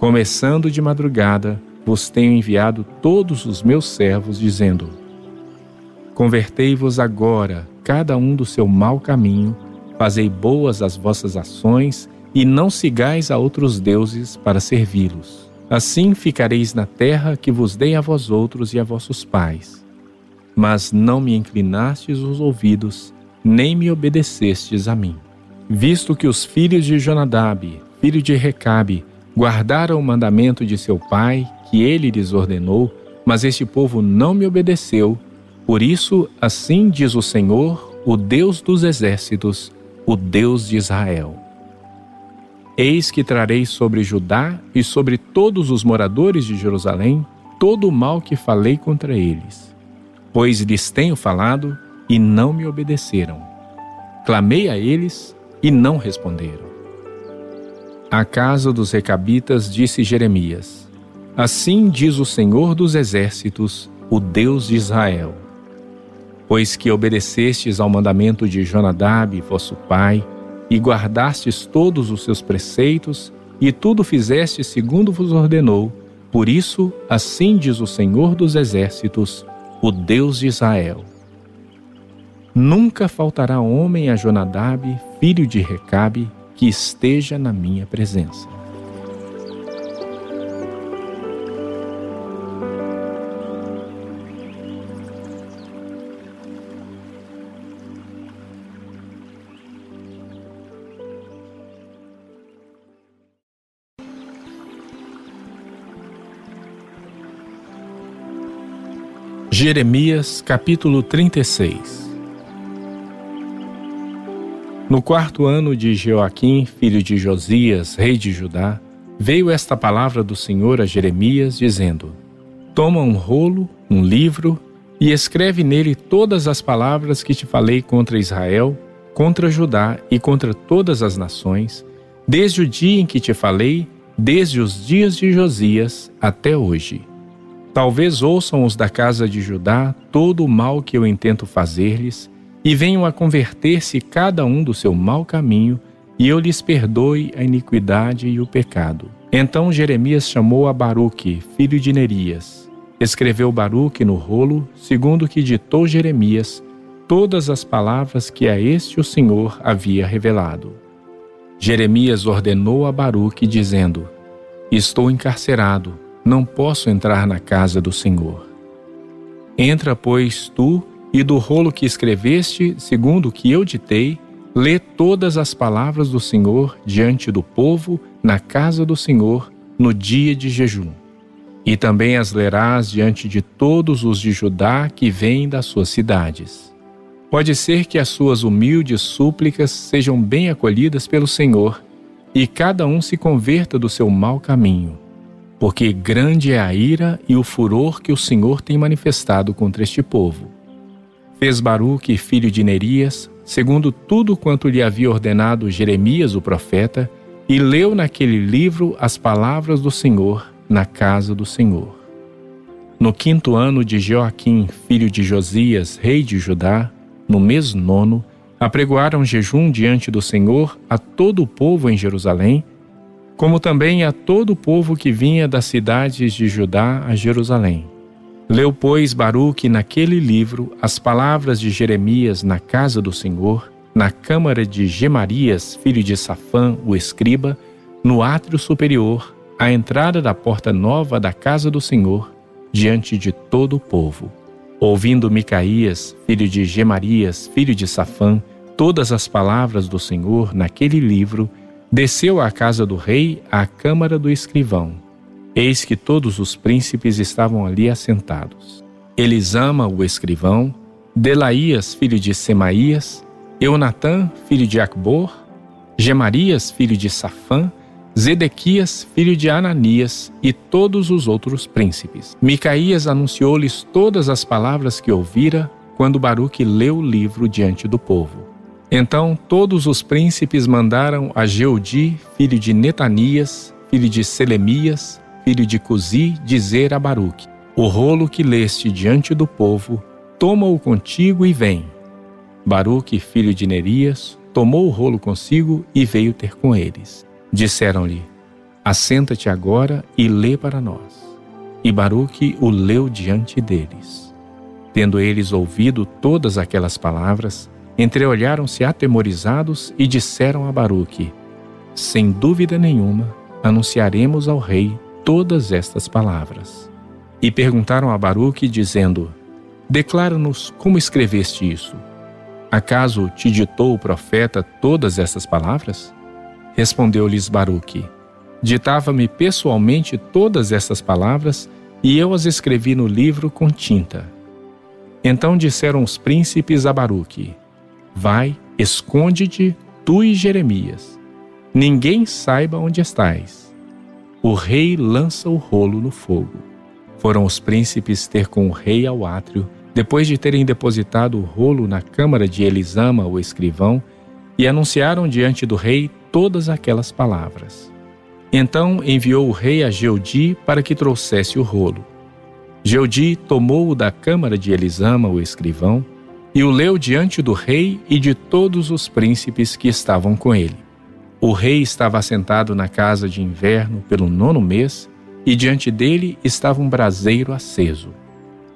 Começando de madrugada, vos tenho enviado todos os meus servos, dizendo: Convertei-vos agora, cada um do seu mau caminho, fazei boas as vossas ações, e não sigais a outros deuses para servi-los. Assim ficareis na terra que vos dei a vós outros e a vossos pais mas não me inclinastes os ouvidos, nem me obedecestes a mim. Visto que os filhos de Jonadab, filho de Recabe, guardaram o mandamento de seu pai, que ele lhes ordenou, mas este povo não me obedeceu, por isso, assim diz o Senhor, o Deus dos exércitos, o Deus de Israel. Eis que trarei sobre Judá e sobre todos os moradores de Jerusalém todo o mal que falei contra eles. Pois lhes tenho falado e não me obedeceram. Clamei a eles e não responderam. À casa dos Recabitas disse Jeremias: Assim diz o Senhor dos Exércitos, o Deus de Israel. Pois que obedecestes ao mandamento de Jonadab, vosso pai, e guardastes todos os seus preceitos, e tudo fizeste segundo vos ordenou, por isso, assim diz o Senhor dos Exércitos, o Deus de Israel. Nunca faltará homem a Jonadab, filho de Recabe, que esteja na minha presença. Jeremias capítulo 36 No quarto ano de Joaquim, filho de Josias, rei de Judá, veio esta palavra do Senhor a Jeremias, dizendo: Toma um rolo, um livro, e escreve nele todas as palavras que te falei contra Israel, contra Judá e contra todas as nações, desde o dia em que te falei, desde os dias de Josias até hoje Talvez ouçam os da casa de Judá todo o mal que eu intento fazer-lhes, e venham a converter-se cada um do seu mau caminho, e eu lhes perdoe a iniquidade e o pecado. Então Jeremias chamou a Baruque, filho de Nerias. Escreveu Baruque no rolo, segundo que ditou Jeremias, todas as palavras que a este o Senhor havia revelado. Jeremias ordenou a Baruque, dizendo: Estou encarcerado, não posso entrar na casa do Senhor. Entra, pois, tu, e do rolo que escreveste, segundo o que eu ditei, lê todas as palavras do Senhor diante do povo, na casa do Senhor, no dia de jejum. E também as lerás diante de todos os de Judá que vêm das suas cidades. Pode ser que as suas humildes súplicas sejam bem acolhidas pelo Senhor, e cada um se converta do seu mau caminho porque grande é a ira e o furor que o Senhor tem manifestado contra este povo. Fez Baruque, filho de Nerias, segundo tudo quanto lhe havia ordenado Jeremias, o profeta, e leu naquele livro as palavras do Senhor na casa do Senhor. No quinto ano de Joaquim, filho de Josias, rei de Judá, no mês nono, apregoaram jejum diante do Senhor a todo o povo em Jerusalém, como também a todo o povo que vinha das cidades de Judá a Jerusalém. Leu, pois, Baruque naquele livro as palavras de Jeremias na casa do Senhor, na câmara de Gemarias, filho de Safã, o escriba, no átrio superior, à entrada da porta nova da casa do Senhor, diante de todo o povo. Ouvindo Micaías, filho de Gemarias, filho de Safã, todas as palavras do Senhor naquele livro, Desceu à casa do rei à câmara do escrivão. Eis que todos os príncipes estavam ali assentados. Elisama, o escrivão, Delaías, filho de Semaías, Eunatã, filho de Acbor, Gemarias, filho de Safã, Zedequias, filho de Ananias, e todos os outros príncipes. Micaías anunciou-lhes todas as palavras que ouvira quando Baruque leu o livro diante do povo. Então todos os príncipes mandaram a Jeudi, filho de Netanias, filho de Selemias, filho de Cusi, dizer a Baruque: O rolo que leste diante do povo, toma-o contigo e vem. Baruque, filho de Nerias, tomou o rolo consigo e veio ter com eles. Disseram-lhe: Assenta-te agora e lê para nós. E Baruque o leu diante deles. Tendo eles ouvido todas aquelas palavras, entreolharam-se atemorizados e disseram a Baruque: Sem dúvida nenhuma, anunciaremos ao rei todas estas palavras. E perguntaram a Baruque, dizendo: Declara-nos como escreveste isso. Acaso te ditou o profeta todas estas palavras? Respondeu-lhes Baruque: Ditava-me pessoalmente todas estas palavras e eu as escrevi no livro com tinta. Então disseram os príncipes a Baruque: Vai, esconde-te, tu e Jeremias. ninguém saiba onde estais. O rei lança o rolo no fogo. Foram os príncipes ter com o rei ao átrio, depois de terem depositado o rolo na câmara de Elisama, o escrivão, e anunciaram diante do rei todas aquelas palavras. Então enviou o rei a Geudi para que trouxesse o rolo. Geudi tomou-o da câmara de Elisama, o escrivão, e o leu diante do rei e de todos os príncipes que estavam com ele. O rei estava assentado na casa de inverno pelo nono mês, e diante dele estava um braseiro aceso.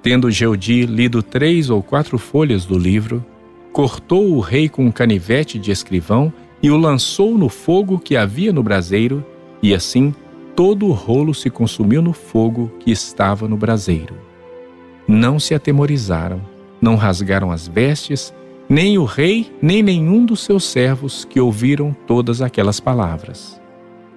Tendo Geudi lido três ou quatro folhas do livro, cortou o rei com um canivete de escrivão e o lançou no fogo que havia no braseiro, e assim todo o rolo se consumiu no fogo que estava no braseiro. Não se atemorizaram, não rasgaram as vestes, nem o rei, nem nenhum dos seus servos que ouviram todas aquelas palavras.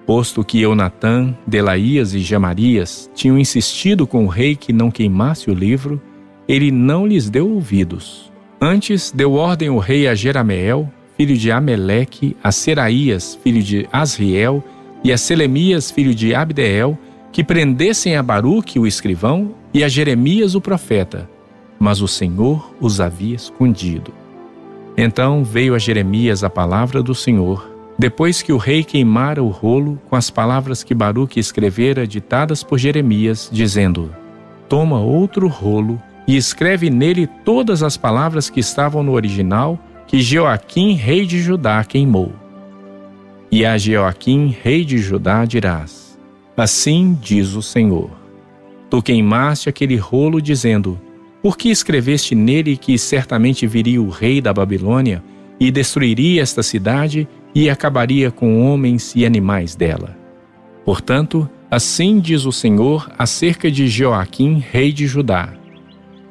Posto que Eunatã, Delaías e Jamarias tinham insistido com o rei que não queimasse o livro, ele não lhes deu ouvidos. Antes deu ordem o rei a Jerameel, filho de Ameleque, a Seraías, filho de Asriel, e a Selemias, filho de Abdeel, que prendessem a Baruque, o escrivão, e a Jeremias, o profeta, mas o Senhor os havia escondido. Então veio a Jeremias a palavra do Senhor, depois que o rei queimara o rolo com as palavras que Baruque escrevera ditadas por Jeremias, dizendo: Toma outro rolo e escreve nele todas as palavras que estavam no original que Joaquim, rei de Judá, queimou. E a Joaquim, rei de Judá, dirás: Assim diz o Senhor: Tu queimaste aquele rolo, dizendo: Por que escreveste nele que certamente viria o rei da Babilônia e destruiria esta cidade e acabaria com homens e animais dela? Portanto, assim diz o Senhor acerca de Joaquim, rei de Judá: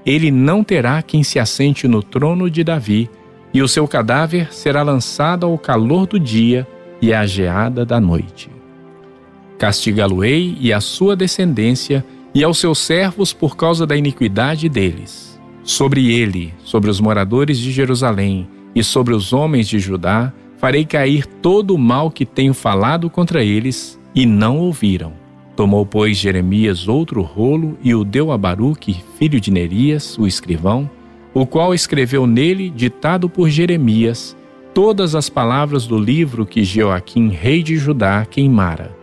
Ele não terá quem se assente no trono de Davi, e o seu cadáver será lançado ao calor do dia e a geada da noite. Castigá-lo-ei e a sua descendência e aos seus servos por causa da iniquidade deles. Sobre ele, sobre os moradores de Jerusalém e sobre os homens de Judá, farei cair todo o mal que tenho falado contra eles, e não ouviram. Tomou, pois, Jeremias outro rolo e o deu a Baruque, filho de Nerias, o escrivão, o qual escreveu nele, ditado por Jeremias, todas as palavras do livro que Joaquim, rei de Judá, queimara.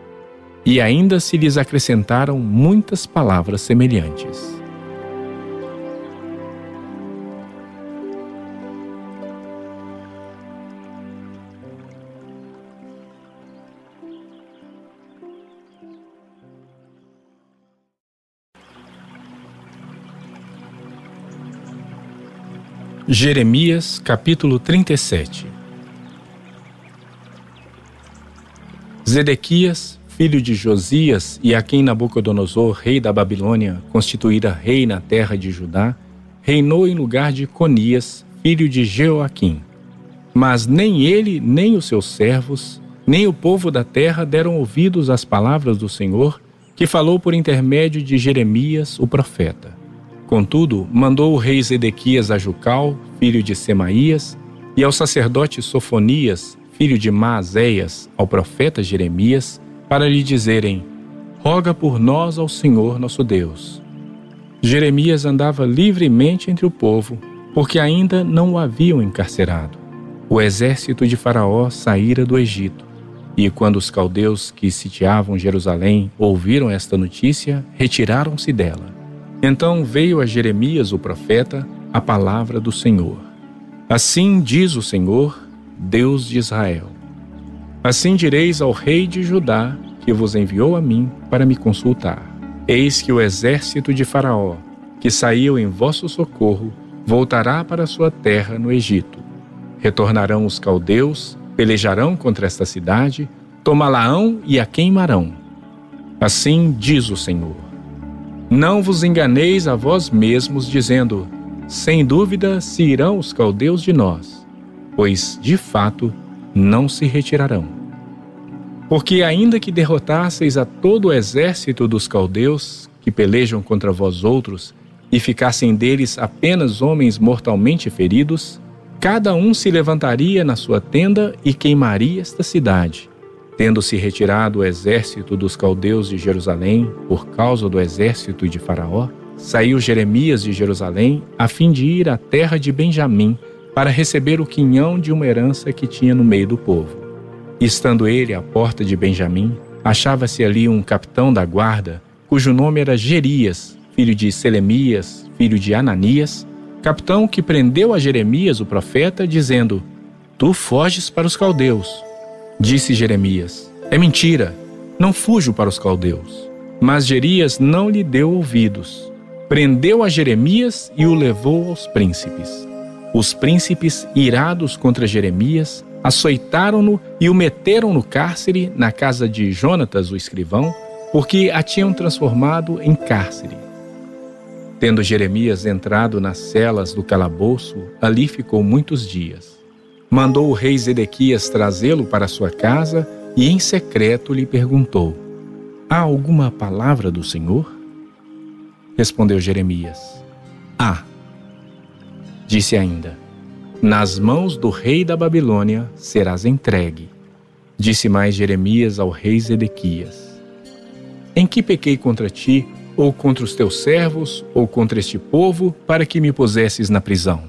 E ainda se lhes acrescentaram muitas palavras semelhantes. Jeremias capítulo 37 Zedequias, filho de Josias, e a quem Nabucodonosor, rei da Babilônia, constituíra rei na terra de Judá, reinou em lugar de Conias, filho de Jeoaquim. Mas nem ele, nem os seus servos, nem o povo da terra deram ouvidos às palavras do Senhor, que falou por intermédio de Jeremias, o profeta. Contudo, mandou o rei Zedequias a Jucal, filho de Semaías, e ao sacerdote Sofonias, filho de Maazéias, ao profeta Jeremias, para lhe dizerem: Roga por nós ao Senhor nosso Deus. Jeremias andava livremente entre o povo, porque ainda não o haviam encarcerado. O exército de Faraó saíra do Egito, e quando os caldeus que sitiavam Jerusalém ouviram esta notícia, retiraram-se dela. Então veio a Jeremias o profeta a palavra do Senhor. Assim diz o Senhor, Deus de Israel: Assim direis ao rei de Judá, que vos enviou a mim para me consultar: Eis que o exército de Faraó, que saiu em vosso socorro, voltará para sua terra no Egito. Retornarão os caldeus, pelejarão contra esta cidade, tomá-la-ão e a queimarão. Assim diz o Senhor. Não vos enganeis a vós mesmos, dizendo: Sem dúvida se irão os caldeus de nós, pois, de fato, não se retirarão. Porque, ainda que derrotasseis a todo o exército dos caldeus que pelejam contra vós outros, e ficassem deles apenas homens mortalmente feridos, cada um se levantaria na sua tenda e queimaria esta cidade, Tendo-se retirado o exército dos caldeus de Jerusalém por causa do exército de Faraó, saiu Jeremias de Jerusalém a fim de ir à terra de Benjamim para receber o quinhão de uma herança que tinha no meio do povo. Estando ele à porta de Benjamim, achava-se ali um capitão da guarda, cujo nome era Gerias, filho de Selemias, filho de Ananias, capitão que prendeu a Jeremias, o profeta, dizendo: Tu foges para os caldeus. Disse Jeremias: É mentira, não fujo para os caldeus. Mas Jerias não lhe deu ouvidos. Prendeu a Jeremias e o levou aos príncipes. Os príncipes, irados contra Jeremias, açoitaram-no e o meteram no cárcere na casa de Jonatas, o escrivão, porque a tinham transformado em cárcere. Tendo Jeremias entrado nas celas do calabouço, ali ficou muitos dias mandou o rei Zedequias trazê-lo para sua casa e em secreto lhe perguntou: Há alguma palavra do Senhor? Respondeu Jeremias: Há. Disse ainda: Nas mãos do rei da Babilônia serás entregue. Disse mais Jeremias ao rei Zedequias: Em que pequei contra ti, ou contra os teus servos, ou contra este povo, para que me pusesses na prisão?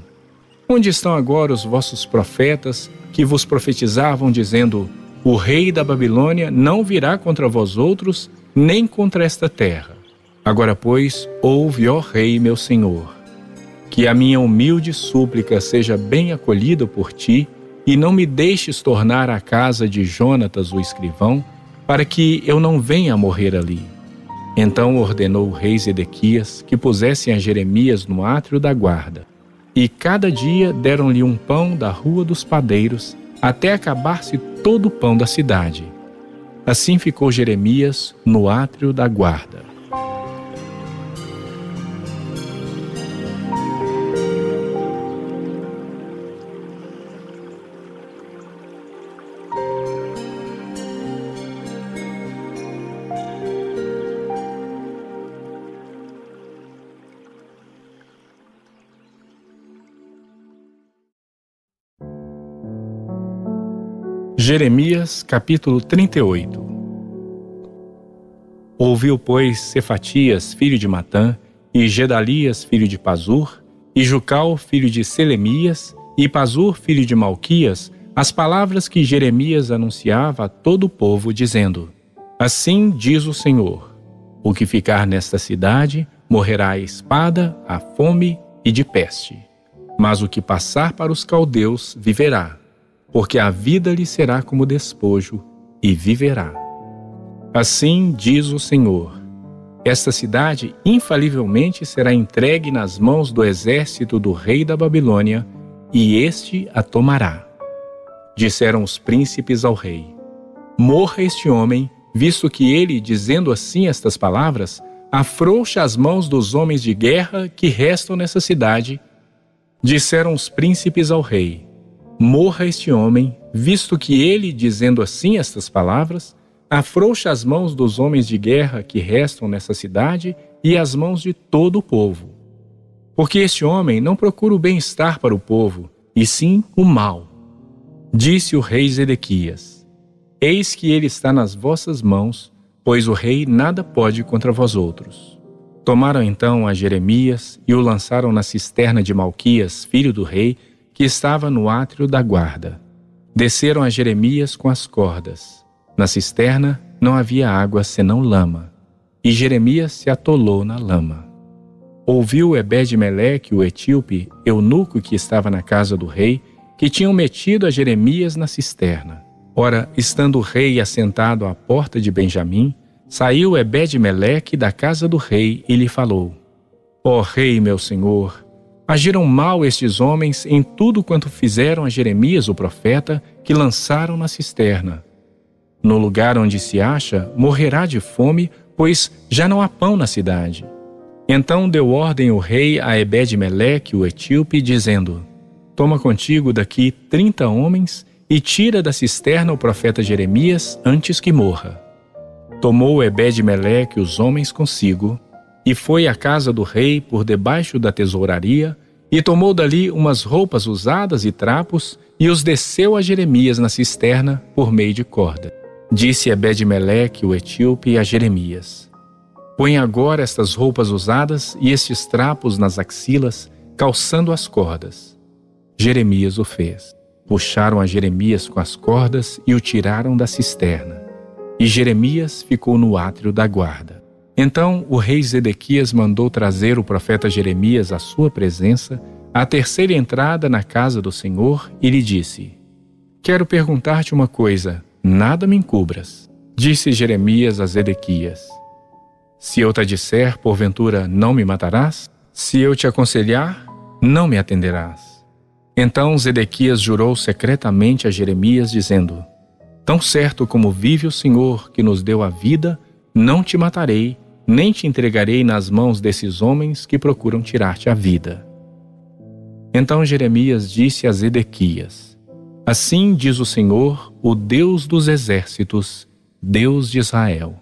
Onde estão agora os vossos profetas que vos profetizavam, dizendo: O rei da Babilônia não virá contra vós outros, nem contra esta terra? Agora, pois, ouve, ó Rei, meu Senhor, que a minha humilde súplica seja bem acolhida por ti, e não me deixes tornar à casa de Jonatas, o escrivão, para que eu não venha morrer ali. Então ordenou o rei Zedequias que pusessem a Jeremias no átrio da guarda e cada dia deram-lhe um pão da rua dos padeiros, até acabar-se todo o pão da cidade. Assim ficou Jeremias no átrio da guarda. Jeremias capítulo 38 Ouviu, pois, Cefatias, filho de Matã, e Gedalias, filho de Pazur, e Jucal, filho de Selemias, e Pazur, filho de Malquias, as palavras que Jeremias anunciava a todo o povo, dizendo: Assim diz o Senhor: O que ficar nesta cidade morrerá à espada, à fome e de peste. Mas o que passar para os caldeus viverá porque a vida lhe será como despojo e viverá. Assim diz o Senhor: Esta cidade infalivelmente será entregue nas mãos do exército do rei da Babilônia, e este a tomará. Disseram os príncipes ao rei: Morra este homem, visto que ele, dizendo assim estas palavras, afrouxa as mãos dos homens de guerra que restam nessa cidade. Disseram os príncipes ao rei: Morra este homem, visto que ele, dizendo assim estas palavras, afrouxa as mãos dos homens de guerra que restam nessa cidade e as mãos de todo o povo. Porque este homem não procura o bem-estar para o povo, e sim o mal. Disse o rei Zedequias: Eis que ele está nas vossas mãos, pois o rei nada pode contra vós outros. Tomaram então a Jeremias e o lançaram na cisterna de Malquias, filho do rei, que estava no átrio da guarda. Desceram a Jeremias com as cordas. Na cisterna não havia água senão lama, e Jeremias se atolou na lama. Ouviu Ebed-Meleque, o etíope, eunuco que estava na casa do rei, que tinham metido a Jeremias na cisterna. Ora, estando o rei assentado à porta de Benjamim, saiu Ebed-Meleque da casa do rei e lhe falou: Ó oh, rei, meu senhor, Agiram mal estes homens em tudo quanto fizeram a Jeremias, o profeta, que lançaram na cisterna. No lugar onde se acha, morrerá de fome, pois já não há pão na cidade. Então deu ordem o rei a Ebed-Meleque, o etíope, dizendo: Toma contigo daqui trinta homens e tira da cisterna o profeta Jeremias antes que morra. Tomou Ebed-Meleque os homens consigo e foi à casa do rei por debaixo da tesouraria, e tomou dali umas roupas usadas e trapos, e os desceu a Jeremias na cisterna por meio de corda. Disse Ebed-Meleque, o etíope, a Jeremias: Põe agora estas roupas usadas e estes trapos nas axilas, calçando as cordas. Jeremias o fez. Puxaram a Jeremias com as cordas e o tiraram da cisterna. E Jeremias ficou no átrio da guarda. Então o rei Zedequias mandou trazer o profeta Jeremias à sua presença, à terceira entrada na casa do Senhor, e lhe disse: Quero perguntar-te uma coisa, nada me encubras. Disse Jeremias a Zedequias: Se eu te disser, porventura não me matarás? Se eu te aconselhar, não me atenderás. Então Zedequias jurou secretamente a Jeremias, dizendo: Tão certo como vive o Senhor que nos deu a vida, não te matarei nem te entregarei nas mãos desses homens que procuram tirar-te a vida. Então Jeremias disse a Zedequias: Assim diz o Senhor, o Deus dos exércitos, Deus de Israel.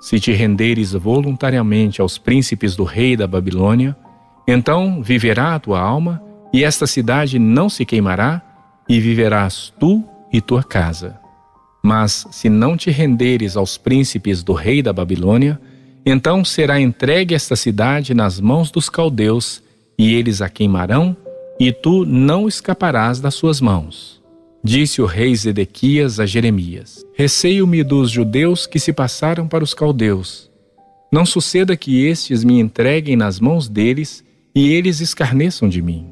Se te renderes voluntariamente aos príncipes do rei da Babilônia, então viverá a tua alma, e esta cidade não se queimará, e viverás tu e tua casa. Mas se não te renderes aos príncipes do rei da Babilônia, então será entregue esta cidade nas mãos dos caldeus, e eles a queimarão, e tu não escaparás das suas mãos. Disse o rei Zedequias a Jeremias: Receio-me dos judeus que se passaram para os caldeus. Não suceda que estes me entreguem nas mãos deles e eles escarneçam de mim.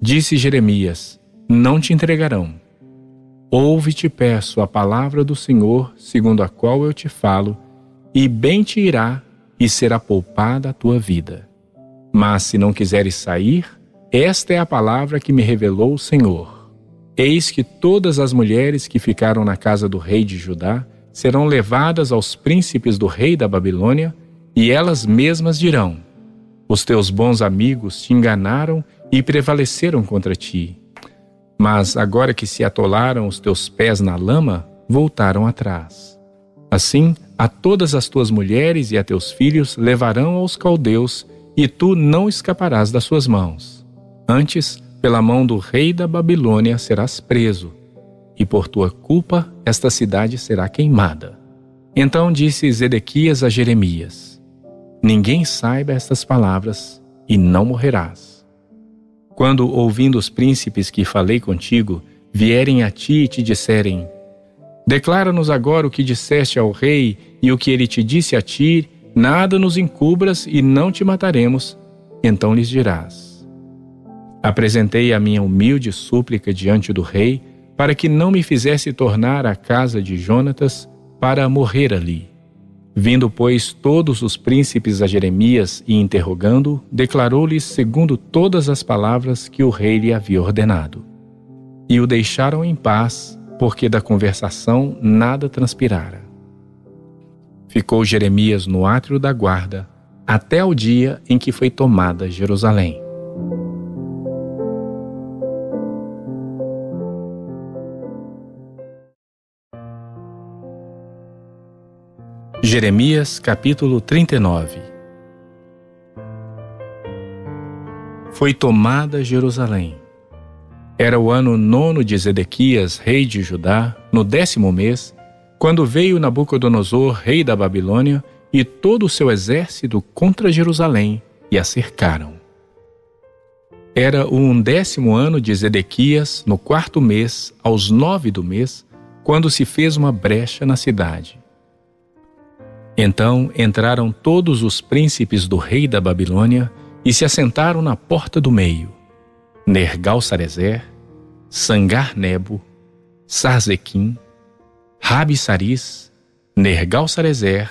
Disse Jeremias: Não te entregarão Ouve, te peço, a palavra do Senhor, segundo a qual eu te falo, e bem te irá, e será poupada a tua vida. Mas se não quiseres sair, esta é a palavra que me revelou o Senhor. Eis que todas as mulheres que ficaram na casa do rei de Judá serão levadas aos príncipes do rei da Babilônia, e elas mesmas dirão: Os teus bons amigos te enganaram e prevaleceram contra ti mas agora que se atolaram os teus pés na lama, voltaram atrás. Assim, a todas as tuas mulheres e a teus filhos levarão aos caldeus, e tu não escaparás das suas mãos. Antes, pela mão do rei da Babilônia serás preso, e por tua culpa esta cidade será queimada. Então disse Zedequias a Jeremias: Ninguém saiba estas palavras, e não morrerás. Quando, ouvindo os príncipes que falei contigo, vierem a ti e te disserem: Declara-nos agora o que disseste ao rei e o que ele te disse a ti, nada nos encubras e não te mataremos. Então lhes dirás: Apresentei a minha humilde súplica diante do rei, para que não me fizesse tornar à casa de Jonatas para morrer ali. Vindo, pois, todos os príncipes a Jeremias e interrogando, declarou-lhes segundo todas as palavras que o rei lhe havia ordenado. E o deixaram em paz, porque da conversação nada transpirara. Ficou Jeremias no átrio da guarda até o dia em que foi tomada Jerusalém. Jeremias capítulo 39 Foi tomada Jerusalém. Era o ano nono de Zedequias, rei de Judá, no décimo mês, quando veio Nabucodonosor, rei da Babilônia, e todo o seu exército contra Jerusalém e a cercaram. Era o undécimo ano de Zedequias, no quarto mês, aos nove do mês, quando se fez uma brecha na cidade então entraram todos os príncipes do rei da Babilônia e se assentaram na porta do meio: Nergal-Sarezer, Sangar-Nebo, Sarzequim, Rabi-Saris, Nergal-Sarezer,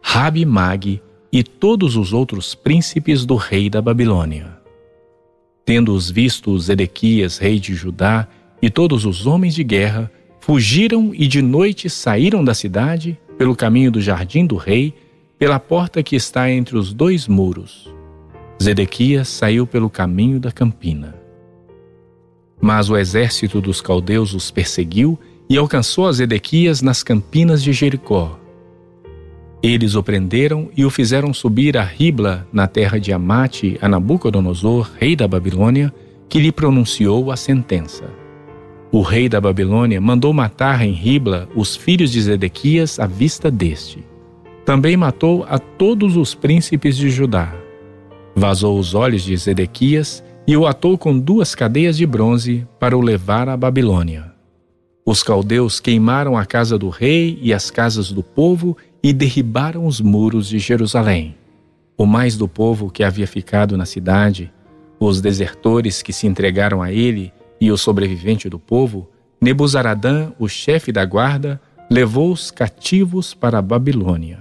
Rabi-Mag e todos os outros príncipes do rei da Babilônia. Tendo-os visto Zedequias, rei de Judá, e todos os homens de guerra, fugiram e de noite saíram da cidade pelo caminho do jardim do rei, pela porta que está entre os dois muros. Zedequias saiu pelo caminho da campina. Mas o exército dos caldeus os perseguiu e alcançou a Zedequias nas campinas de Jericó. Eles o prenderam e o fizeram subir a Ribla, na terra de Amate, a Nabucodonosor, rei da Babilônia, que lhe pronunciou a sentença. O rei da Babilônia mandou matar em Ribla os filhos de Zedequias à vista deste. Também matou a todos os príncipes de Judá. Vazou os olhos de Zedequias e o atou com duas cadeias de bronze para o levar à Babilônia. Os caldeus queimaram a casa do rei e as casas do povo e derribaram os muros de Jerusalém. O mais do povo que havia ficado na cidade, os desertores que se entregaram a ele e o sobrevivente do povo, Nebuzaradã, o chefe da guarda, levou-os cativos para a Babilônia.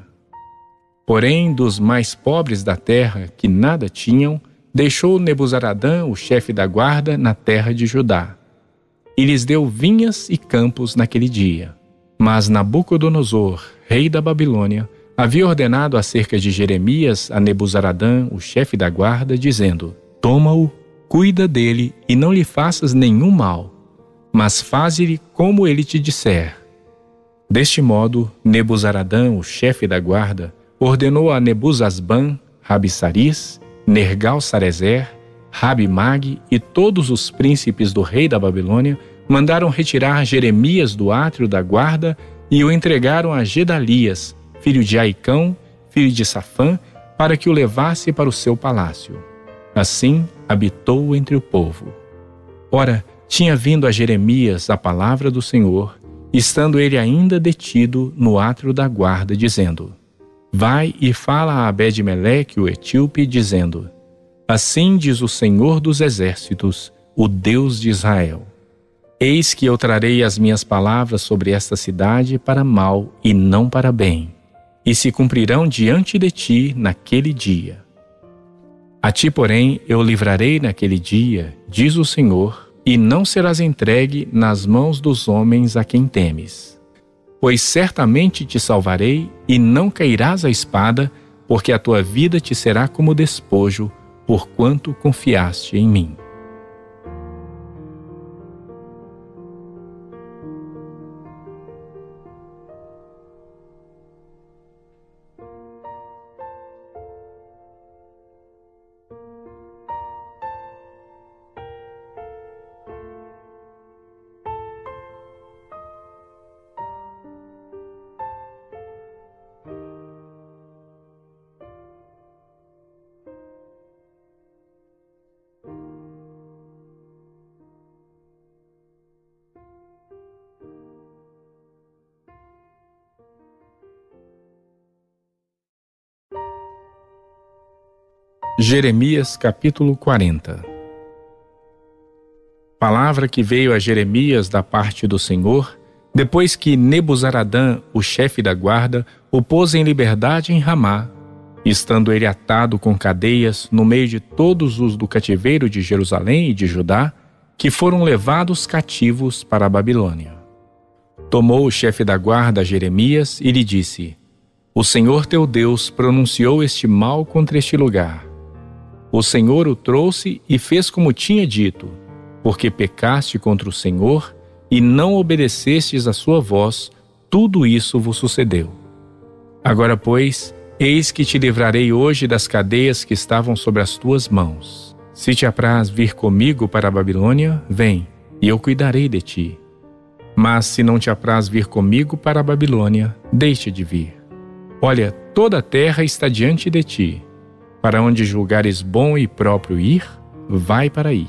Porém, dos mais pobres da terra, que nada tinham, deixou Nebuzaradã, o chefe da guarda, na terra de Judá. E lhes deu vinhas e campos naquele dia. Mas Nabucodonosor, rei da Babilônia, havia ordenado acerca de Jeremias a Nebuzaradã, o chefe da guarda, dizendo: Toma-o, cuida dele e não lhe faças nenhum mal, mas faze-lhe como ele te disser. Deste modo, Nebuzaradã, o chefe da guarda, ordenou a Nebuzasban, Rabissaris, Nergal-Sarezer, Rabi-Mag e todos os príncipes do rei da Babilônia mandaram retirar Jeremias do átrio da guarda e o entregaram a Gedalias, filho de Aicão, filho de Safã, para que o levasse para o seu palácio. Assim habitou entre o povo. Ora, tinha vindo a Jeremias a palavra do Senhor, estando ele ainda detido no átrio da guarda, dizendo: Vai e fala a Abed-Meleque, o etíope, dizendo: Assim diz o Senhor dos exércitos, o Deus de Israel: Eis que eu trarei as minhas palavras sobre esta cidade para mal e não para bem, e se cumprirão diante de ti naquele dia. A ti, porém, eu livrarei naquele dia, diz o Senhor, e não serás entregue nas mãos dos homens a quem temes pois certamente te salvarei e não cairás a espada, porque a tua vida te será como despojo, porquanto confiaste em mim. Jeremias capítulo 40 Palavra que veio a Jeremias da parte do Senhor, depois que Nebuzaradã, o chefe da guarda, o pôs em liberdade em Ramá, estando ele atado com cadeias no meio de todos os do cativeiro de Jerusalém e de Judá, que foram levados cativos para a Babilônia. Tomou o chefe da guarda Jeremias e lhe disse: O Senhor teu Deus pronunciou este mal contra este lugar o Senhor o trouxe e fez como tinha dito, porque pecaste contra o Senhor e não obedecestes a sua voz, tudo isso vos sucedeu. Agora, pois, eis que te livrarei hoje das cadeias que estavam sobre as tuas mãos. Se te apraz vir comigo para a Babilônia, vem, e eu cuidarei de ti. Mas se não te apraz vir comigo para a Babilônia, deixa de vir. Olha, toda a terra está diante de ti para onde julgares bom e próprio ir, vai para aí.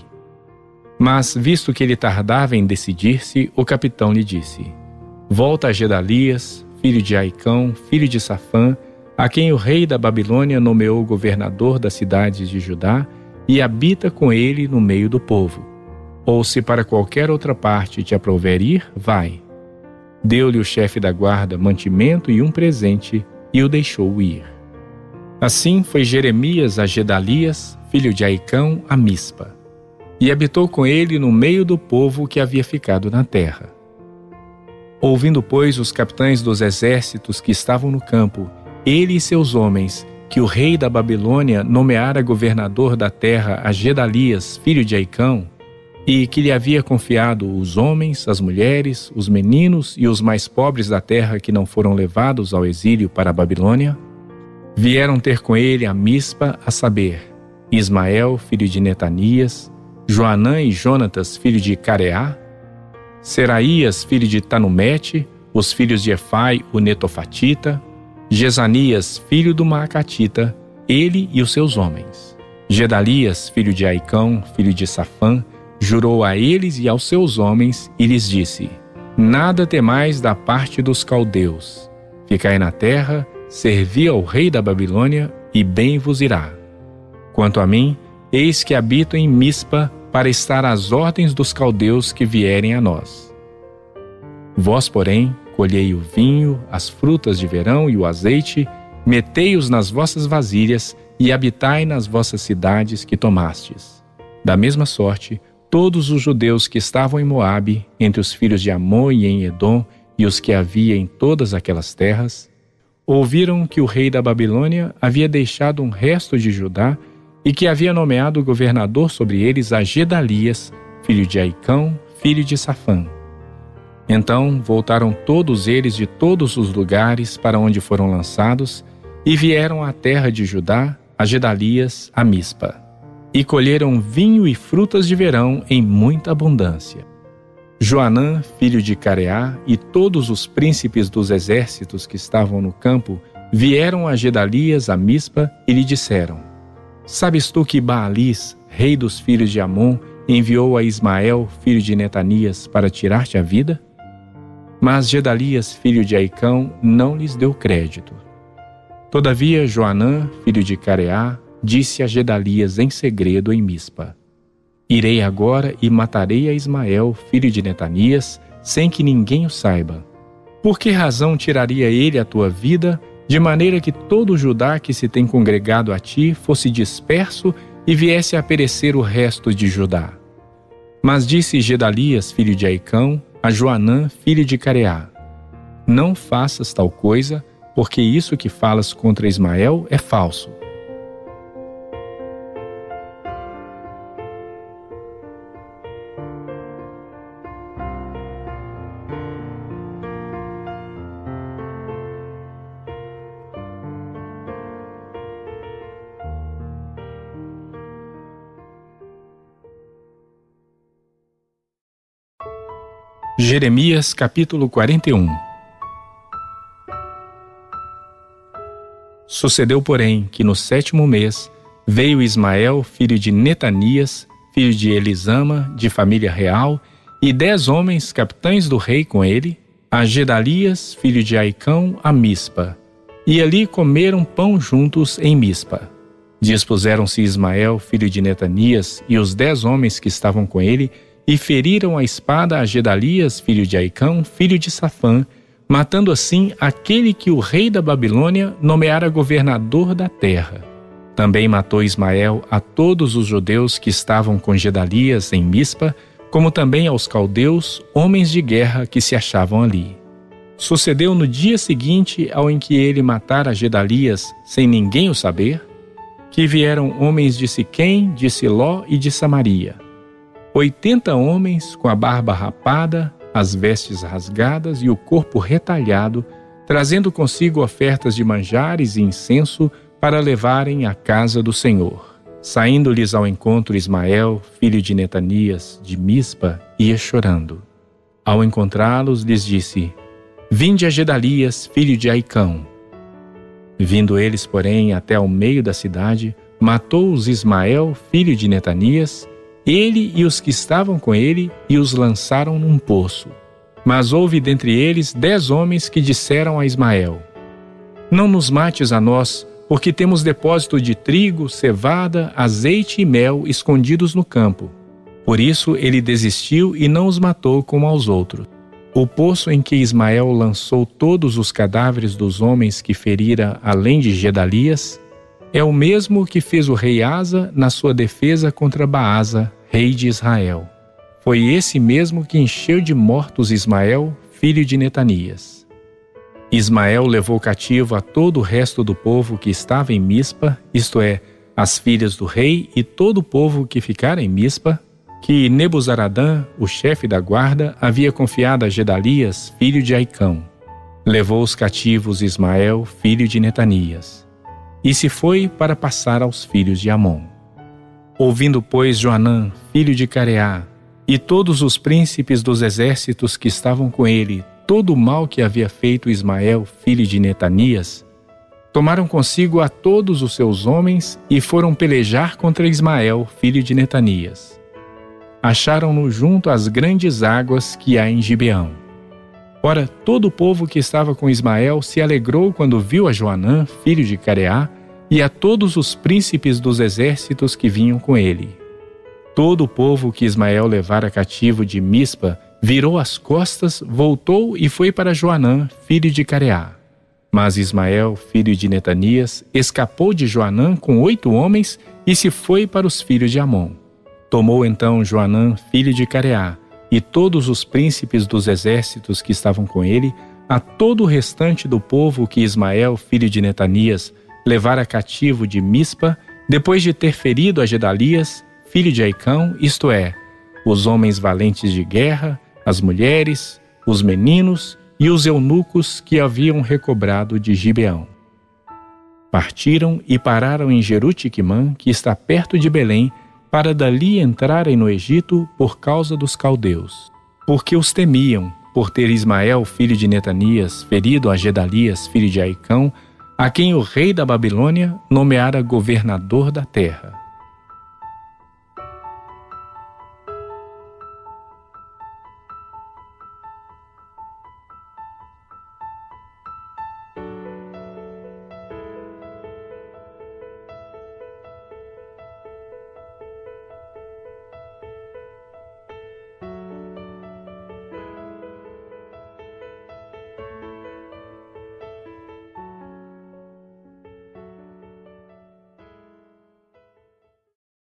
Mas, visto que ele tardava em decidir-se, o capitão lhe disse: Volta a Gedalias, filho de Aicão, filho de Safã, a quem o rei da Babilônia nomeou governador das cidades de Judá, e habita com ele no meio do povo. Ou se para qualquer outra parte te aprouver ir, vai. Deu-lhe o chefe da guarda mantimento e um presente, e o deixou ir. Assim foi Jeremias a Gedalias, filho de Aicão, a Mispa, e habitou com ele no meio do povo que havia ficado na terra. Ouvindo, pois, os capitães dos exércitos que estavam no campo, ele e seus homens, que o rei da Babilônia nomeara governador da terra a Gedalias, filho de Aicão, e que lhe havia confiado os homens, as mulheres, os meninos e os mais pobres da terra que não foram levados ao exílio para a Babilônia, Vieram ter com ele a Mispa, a saber, Ismael, filho de Netanias, Joanã e Jonatas, filho de Careá, Seraías, filho de Tanumete, os filhos de Efai, o Netofatita, Gesanias, filho do Maacatita, ele e os seus homens. Gedalias, filho de Aicão, filho de Safã, jurou a eles e aos seus homens e lhes disse: Nada temais da parte dos caldeus. Ficai na terra, servi ao rei da Babilônia e bem vos irá. Quanto a mim, eis que habito em Mispa para estar às ordens dos caldeus que vierem a nós. Vós, porém, colhei o vinho, as frutas de verão e o azeite, metei-os nas vossas vasilhas e habitai nas vossas cidades que tomastes. Da mesma sorte, todos os judeus que estavam em Moabe, entre os filhos de Amon e em Edom, e os que havia em todas aquelas terras, ouviram que o rei da Babilônia havia deixado um resto de Judá e que havia nomeado governador sobre eles a Gedalias, filho de Aicão, filho de Safã. Então voltaram todos eles de todos os lugares para onde foram lançados e vieram à terra de Judá, a Gedalias, a Mispa, e colheram vinho e frutas de verão em muita abundância. Joanã, filho de Careá, e todos os príncipes dos exércitos que estavam no campo vieram a Gedalias, a Mispa, e lhe disseram: Sabes tu que Baalis, rei dos filhos de Amon, enviou a Ismael, filho de Netanias, para tirar-te a vida? Mas Gedalias, filho de Aicão, não lhes deu crédito. Todavia Joanã, filho de Careá, disse a Gedalias em segredo em Mispa: Irei agora e matarei a Ismael, filho de Netanias, sem que ninguém o saiba. Por que razão tiraria ele a tua vida de maneira que todo Judá que se tem congregado a ti fosse disperso e viesse a perecer o resto de Judá. Mas disse Gedalias, filho de Aicão, a Joanã, filho de Careá: Não faças tal coisa, porque isso que falas contra Ismael é falso. Jeremias capítulo 41 Sucedeu, porém, que no sétimo mês veio Ismael, filho de Netanias, filho de Elisama, de família real, e dez homens, capitães do rei, com ele, a Gedalias, filho de Aicão, a Mispa. E ali comeram pão juntos em Mispa. Dispuseram-se Ismael, filho de Netanias, e os dez homens que estavam com ele, e feriram a espada a Gedalias, filho de Aicão, filho de Safã, matando assim aquele que o rei da Babilônia nomeara governador da terra. Também matou Ismael a todos os judeus que estavam com Gedalias em Mispa, como também aos caldeus, homens de guerra que se achavam ali. Sucedeu no dia seguinte ao em que ele matara Gedalias, sem ninguém o saber, que vieram homens de Siquém, de Siló e de Samaria Oitenta homens com a barba rapada, as vestes rasgadas e o corpo retalhado, trazendo consigo ofertas de manjares e incenso para levarem à casa do Senhor. Saindo-lhes ao encontro Ismael, filho de Netanias, de Mispa, ia chorando. Ao encontrá-los, lhes disse: Vinde a Gedalias, filho de Aicão. Vindo eles, porém, até ao meio da cidade, matou-os Ismael, filho de Netanias, ele e os que estavam com ele, e os lançaram num poço. Mas houve dentre eles dez homens que disseram a Ismael: Não nos mates a nós, porque temos depósito de trigo, cevada, azeite e mel escondidos no campo. Por isso ele desistiu e não os matou como aos outros. O poço em que Ismael lançou todos os cadáveres dos homens que ferira além de Gedalias é o mesmo que fez o rei Asa na sua defesa contra Baasa, rei de Israel. Foi esse mesmo que encheu de mortos Ismael, filho de Netanias. Ismael levou cativo a todo o resto do povo que estava em Mispa, isto é, as filhas do rei e todo o povo que ficara em Mispa, que Nebuzaradã, o chefe da guarda, havia confiado a Gedalias, filho de Aicão. Levou os cativos Ismael, filho de Netanias e se foi para passar aos filhos de Amon. Ouvindo, pois, Joanã, filho de Careá, e todos os príncipes dos exércitos que estavam com ele, todo o mal que havia feito Ismael, filho de Netanias, tomaram consigo a todos os seus homens e foram pelejar contra Ismael, filho de Netanias. Acharam-no junto às grandes águas que há em Gibeão. Ora, todo o povo que estava com Ismael se alegrou quando viu a Joanã, filho de Careá, e a todos os príncipes dos exércitos que vinham com ele. Todo o povo que Ismael levara cativo de Mispa virou as costas, voltou e foi para Joanã, filho de Careá. Mas Ismael, filho de Netanias, escapou de Joanã com oito homens e se foi para os filhos de Amon. Tomou então Joanã, filho de Careá, e todos os príncipes dos exércitos que estavam com ele, a todo o restante do povo que Ismael, filho de Netanias, levara cativo de Mispa, depois de ter ferido a Gedalias, filho de Aicão, isto é, os homens valentes de guerra, as mulheres, os meninos e os eunucos que haviam recobrado de Gibeão. Partiram e pararam em Jerutiquimã, que está perto de Belém, para dali entrarem no Egito por causa dos caldeus, porque os temiam, por ter Ismael, filho de Netanias, ferido a Gedalias, filho de Aicão, a quem o rei da Babilônia nomeara governador da terra.